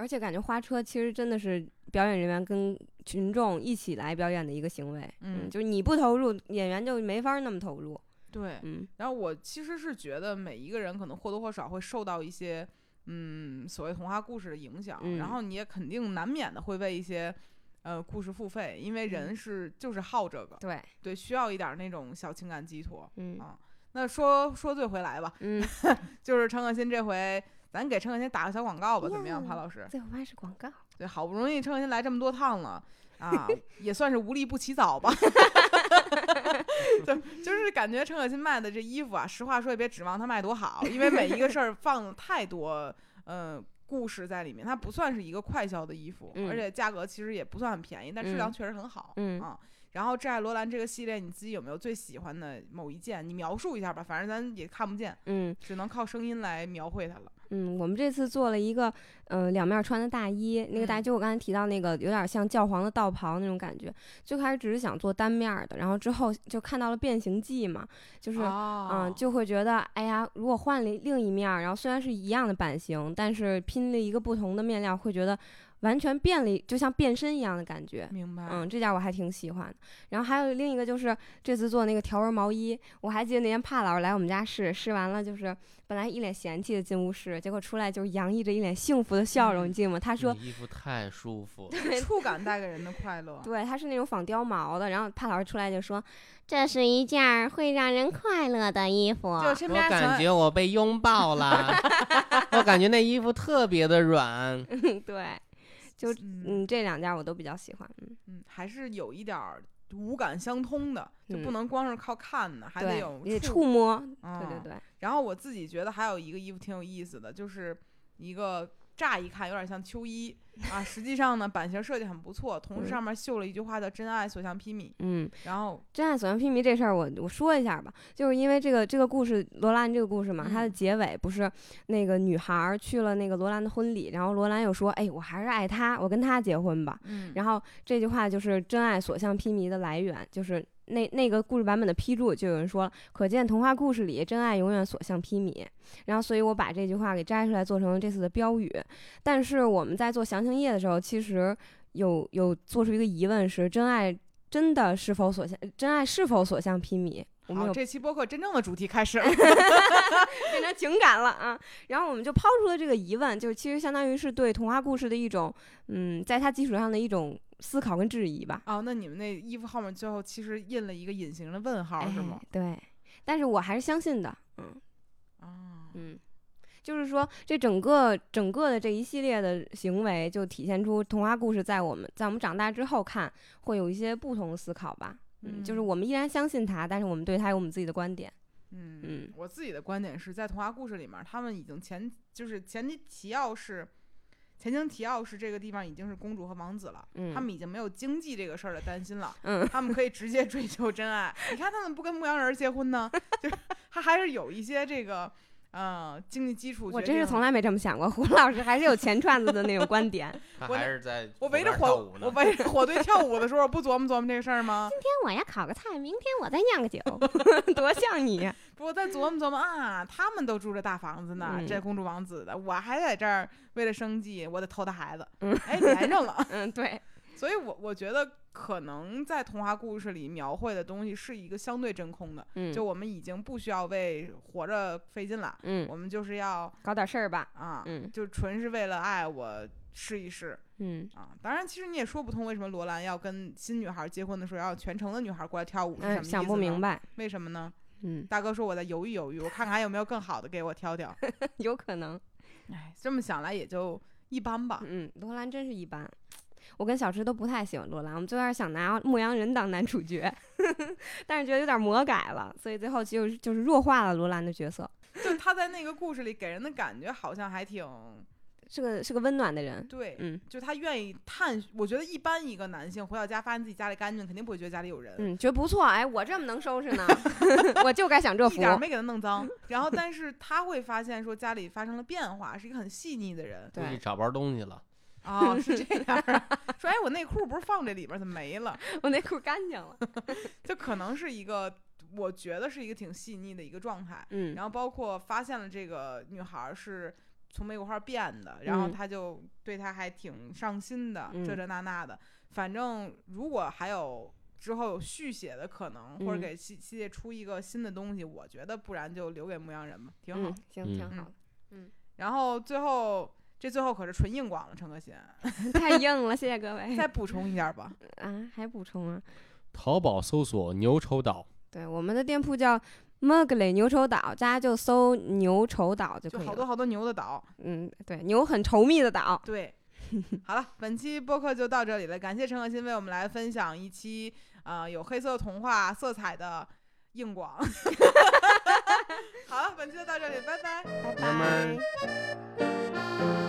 Speaker 1: 而且感觉花车其实真的是表演人员跟群众一起来表演的一个行为。
Speaker 3: 嗯
Speaker 1: 就是你不投入，演员就没法儿那么投入。
Speaker 3: 对。
Speaker 1: 嗯
Speaker 3: 然后我其实是觉得每一个人可能或多或少会受到一些，嗯，所谓童话故事的影响，
Speaker 1: 嗯
Speaker 3: 然后你也肯定难免的会为一些。呃，故事付费，因为人
Speaker 1: 嗯
Speaker 3: 是就是好这个，
Speaker 1: 对，
Speaker 3: 对，需要一点儿那种小情感寄托。
Speaker 1: 嗯
Speaker 3: 啊那说说最回来吧，
Speaker 1: 嗯，(laughs)
Speaker 3: 就是陈可辛这回，咱给陈可辛打个小广告吧，怎么样，潘老师？
Speaker 1: 最是广告。
Speaker 3: 对，好不容易陈可辛来这么多趟了啊，(laughs) 也算是无利不起早吧。(laughs) 就就是感觉陈可辛卖的这衣服啊，实话说也别指望他卖多好，因为每一个事儿放太多呃故事在里面，它不算是一个快销的衣服，
Speaker 1: 嗯
Speaker 3: 而且价格其实也不算很便宜，但质量
Speaker 1: 嗯
Speaker 3: 确实很好。
Speaker 1: 嗯
Speaker 3: 啊。然后《挚爱罗兰》这个系列，你自己有没有最喜欢的某一件？你描述一下吧，反正咱也看不见，
Speaker 1: 嗯
Speaker 3: 只能靠声音来描绘它了。
Speaker 1: 嗯，我们这次做了一个呃两面穿的大衣，那个大
Speaker 3: 衣
Speaker 1: 就我刚才提到那个有点像教皇的道袍那种感觉。最开始只是想做单面儿的，然后之后就看到了变形记嘛，就是
Speaker 3: 哦
Speaker 1: 嗯，就会觉得，哎呀，如果换了另一面儿，然后虽然是一样的版型，但是拼了一个不同的面料，会觉得完全变了，就像变身一样的感觉。
Speaker 3: 明白。
Speaker 1: 嗯，这件我还挺喜欢的。然后还有另一个就是这次做那个条纹毛衣，我还记得那天帕老师来我们家试，试完了就是本来一脸嫌弃的进屋试，结果出来就是洋溢着一脸幸福的笑容，
Speaker 3: 嗯
Speaker 1: 你记得吗？他说
Speaker 2: 衣服太舒服，(laughs)
Speaker 3: 触感带给人的快乐。
Speaker 1: 对，它是那种仿貂毛的。然后帕老师出来就说，这是一件儿会让人快乐的衣服。
Speaker 3: 就身
Speaker 2: 我感觉我被拥抱了，(laughs) 我感觉那衣服特别的软，
Speaker 1: 对，就
Speaker 3: 嗯。
Speaker 1: 嗯，这两家我都比较喜欢。嗯。
Speaker 3: 嗯，还是有一点儿五感相通的，就不
Speaker 1: 嗯。
Speaker 3: 能光是靠看的，还得，有
Speaker 1: 你得
Speaker 3: 触
Speaker 1: 触摸，
Speaker 3: 嗯
Speaker 1: 对对对，
Speaker 3: 然后我自己觉得还有一个衣服挺有意思的，就是一个乍一看有点像秋衣啊，实际上呢版型设计很不错，同时
Speaker 1: 嗯。
Speaker 3: 上面绣了一句话叫“真爱所向披靡
Speaker 1: 嗯，”，
Speaker 3: 然后
Speaker 1: 真爱所向披靡这事儿，我我说一下吧，就是因为这个这个故事，罗兰这个故事嘛，它的
Speaker 3: 嗯。
Speaker 1: 结尾不是那个女孩儿去了那个罗兰的婚礼，然后罗兰又说，哎，我还是爱他，我跟他结婚吧。
Speaker 3: 嗯，
Speaker 1: 然后这句话就是真爱所向披靡的来源，就是那那个故事版本的批注就有人说了，可见童话故事里真爱永远所向披靡。然后，所以我把这句话给摘出来做成了这次的标语。但是我们在做详情页的时候，其实有有做出一个疑问是：真爱真的是否所向真爱是否所向披靡？我们，有
Speaker 3: 这期播客真正的主题开始了。(laughs) (laughs)
Speaker 1: 变成情感了啊。然后我们就抛出了这个疑问，就是其实相当于是对童话故事的一种，嗯，在它基础上的一种思考跟质疑吧。
Speaker 3: 哦，那你们那衣服后面最后其实印了一个隐形的问号是吗
Speaker 1: 哎？？对，但是我还是相信的，嗯
Speaker 3: 啊，
Speaker 1: 嗯，就是说这整个整个的这一系列的行为，就体现出童话故事在我们在我们长大之后看，会有一些不同的思考吧。嗯，就是
Speaker 3: 嗯
Speaker 1: 我们依然相信它，但是我们对它有我们自己的观点。
Speaker 3: 嗯
Speaker 1: 嗯
Speaker 3: 我自己的观点是在童话故事里面，他们已经前就是前提提要是。前情提要是这个地方已经是公主和王子了，
Speaker 1: 嗯，
Speaker 3: 他们已经没有经济这个事儿的担心了，(laughs)
Speaker 1: 嗯
Speaker 3: 他们可以直接追求真爱。你看他们不跟牧羊人结婚呢，(laughs) 就是他还是有一些这个，呃，经济基础。
Speaker 1: 我真是从来没这么想过，胡老师还是有钱串子的那种观点。(laughs)
Speaker 2: 他
Speaker 3: 我
Speaker 2: 还是在
Speaker 3: 我围着火我围着火堆跳舞的时候，不琢磨琢磨这个事儿吗？
Speaker 1: 今天我要烤个菜，明天我再酿个酒，(laughs) 多像你呀！
Speaker 3: 不，我再琢磨琢磨啊，他们都住着大房子呢，
Speaker 1: 嗯
Speaker 3: 这公主王子的，我还在这儿为了生计，我得偷他孩子，
Speaker 1: 嗯
Speaker 3: 哎，连上了。(laughs)
Speaker 1: 嗯，对，
Speaker 3: 所以我我觉得可能在童话故事里描绘的东西是一个相对真空的，
Speaker 1: 嗯，
Speaker 3: 就我们已经不需要为活着费劲了，
Speaker 1: 嗯
Speaker 3: 我们就是要
Speaker 1: 搞点事儿吧。
Speaker 3: 啊，
Speaker 1: 嗯
Speaker 3: 就纯是为了爱我试一试
Speaker 1: 嗯，
Speaker 3: 啊。当然，其实你也说不通为什么罗兰要跟新女孩结婚的时候要全城的女孩过来跳舞是什么
Speaker 1: 嗯，
Speaker 3: 意思
Speaker 1: 想不明
Speaker 3: 白，为什么呢？
Speaker 1: 嗯，
Speaker 3: 大哥说我在犹豫犹豫，我看看还有没有更好的给我挑挑。(laughs)
Speaker 1: 有可能。
Speaker 3: 哎，这么想来也就一般吧。
Speaker 1: 嗯，罗兰真是一般。(laughs) 我跟小池都不太喜欢罗兰，我们最开始想拿牧羊人当男主角，(laughs) 但是觉得有点魔改了，所以最后就是就是弱化了罗兰的角色，(laughs)
Speaker 3: 就他在那个故事里给人的感觉好像还挺
Speaker 1: 是个是个温暖的人。
Speaker 3: 对，
Speaker 1: 嗯
Speaker 3: 就他愿意探。我觉得一般一个男性回到家发现自己家里干净，肯定不会觉得家里有人。
Speaker 1: 嗯，觉得不错。哎，我这么能收拾呢，(laughs) 我就该享这福
Speaker 3: 一点。儿没给他弄脏，然后但是他会发现说家里发生了变化，是一个很细腻的人
Speaker 1: 对，
Speaker 2: 找不着东西了。
Speaker 3: 哦，(laughs) 是这样儿。说哎，我内裤不是放这里边儿，怎么没了？(laughs)
Speaker 1: 我内裤干净了。(laughs)
Speaker 3: 就可能是一个，我觉得是一个挺细腻的一个状态。
Speaker 1: 嗯
Speaker 3: 然后包括发现了这个女孩儿是从玫瑰花变的，然后
Speaker 1: 嗯
Speaker 3: 他就对她还挺上心的，
Speaker 1: 嗯
Speaker 3: 这这那那的。反正如果还有之后有续写的可能，或者
Speaker 1: 嗯
Speaker 3: 给系系列出一个新的东西，我觉得不然就留给牧羊人吧，挺好。
Speaker 1: 嗯，行，
Speaker 2: 嗯
Speaker 1: 挺好的。
Speaker 3: 然后最后这最后可是纯硬广了，陈可辛，(laughs)
Speaker 1: 太硬了，谢谢各位。
Speaker 3: 再补充一下吧。
Speaker 1: 啊，还补充啊？
Speaker 2: 淘宝搜索牛稠岛，
Speaker 1: 对，我们的店铺叫 Mugly 牛稠岛，大家就搜牛稠岛就可以了。
Speaker 3: 就好多好多牛的岛，
Speaker 1: 嗯，对，牛很稠密的岛。
Speaker 3: 对。(laughs) 好了，本期播客就到这里了，感谢陈可辛为我们来分享一期啊、呃有黑色童话色彩的硬广。(laughs) 好了，本期就到这里，拜拜。
Speaker 1: 拜
Speaker 2: 拜拜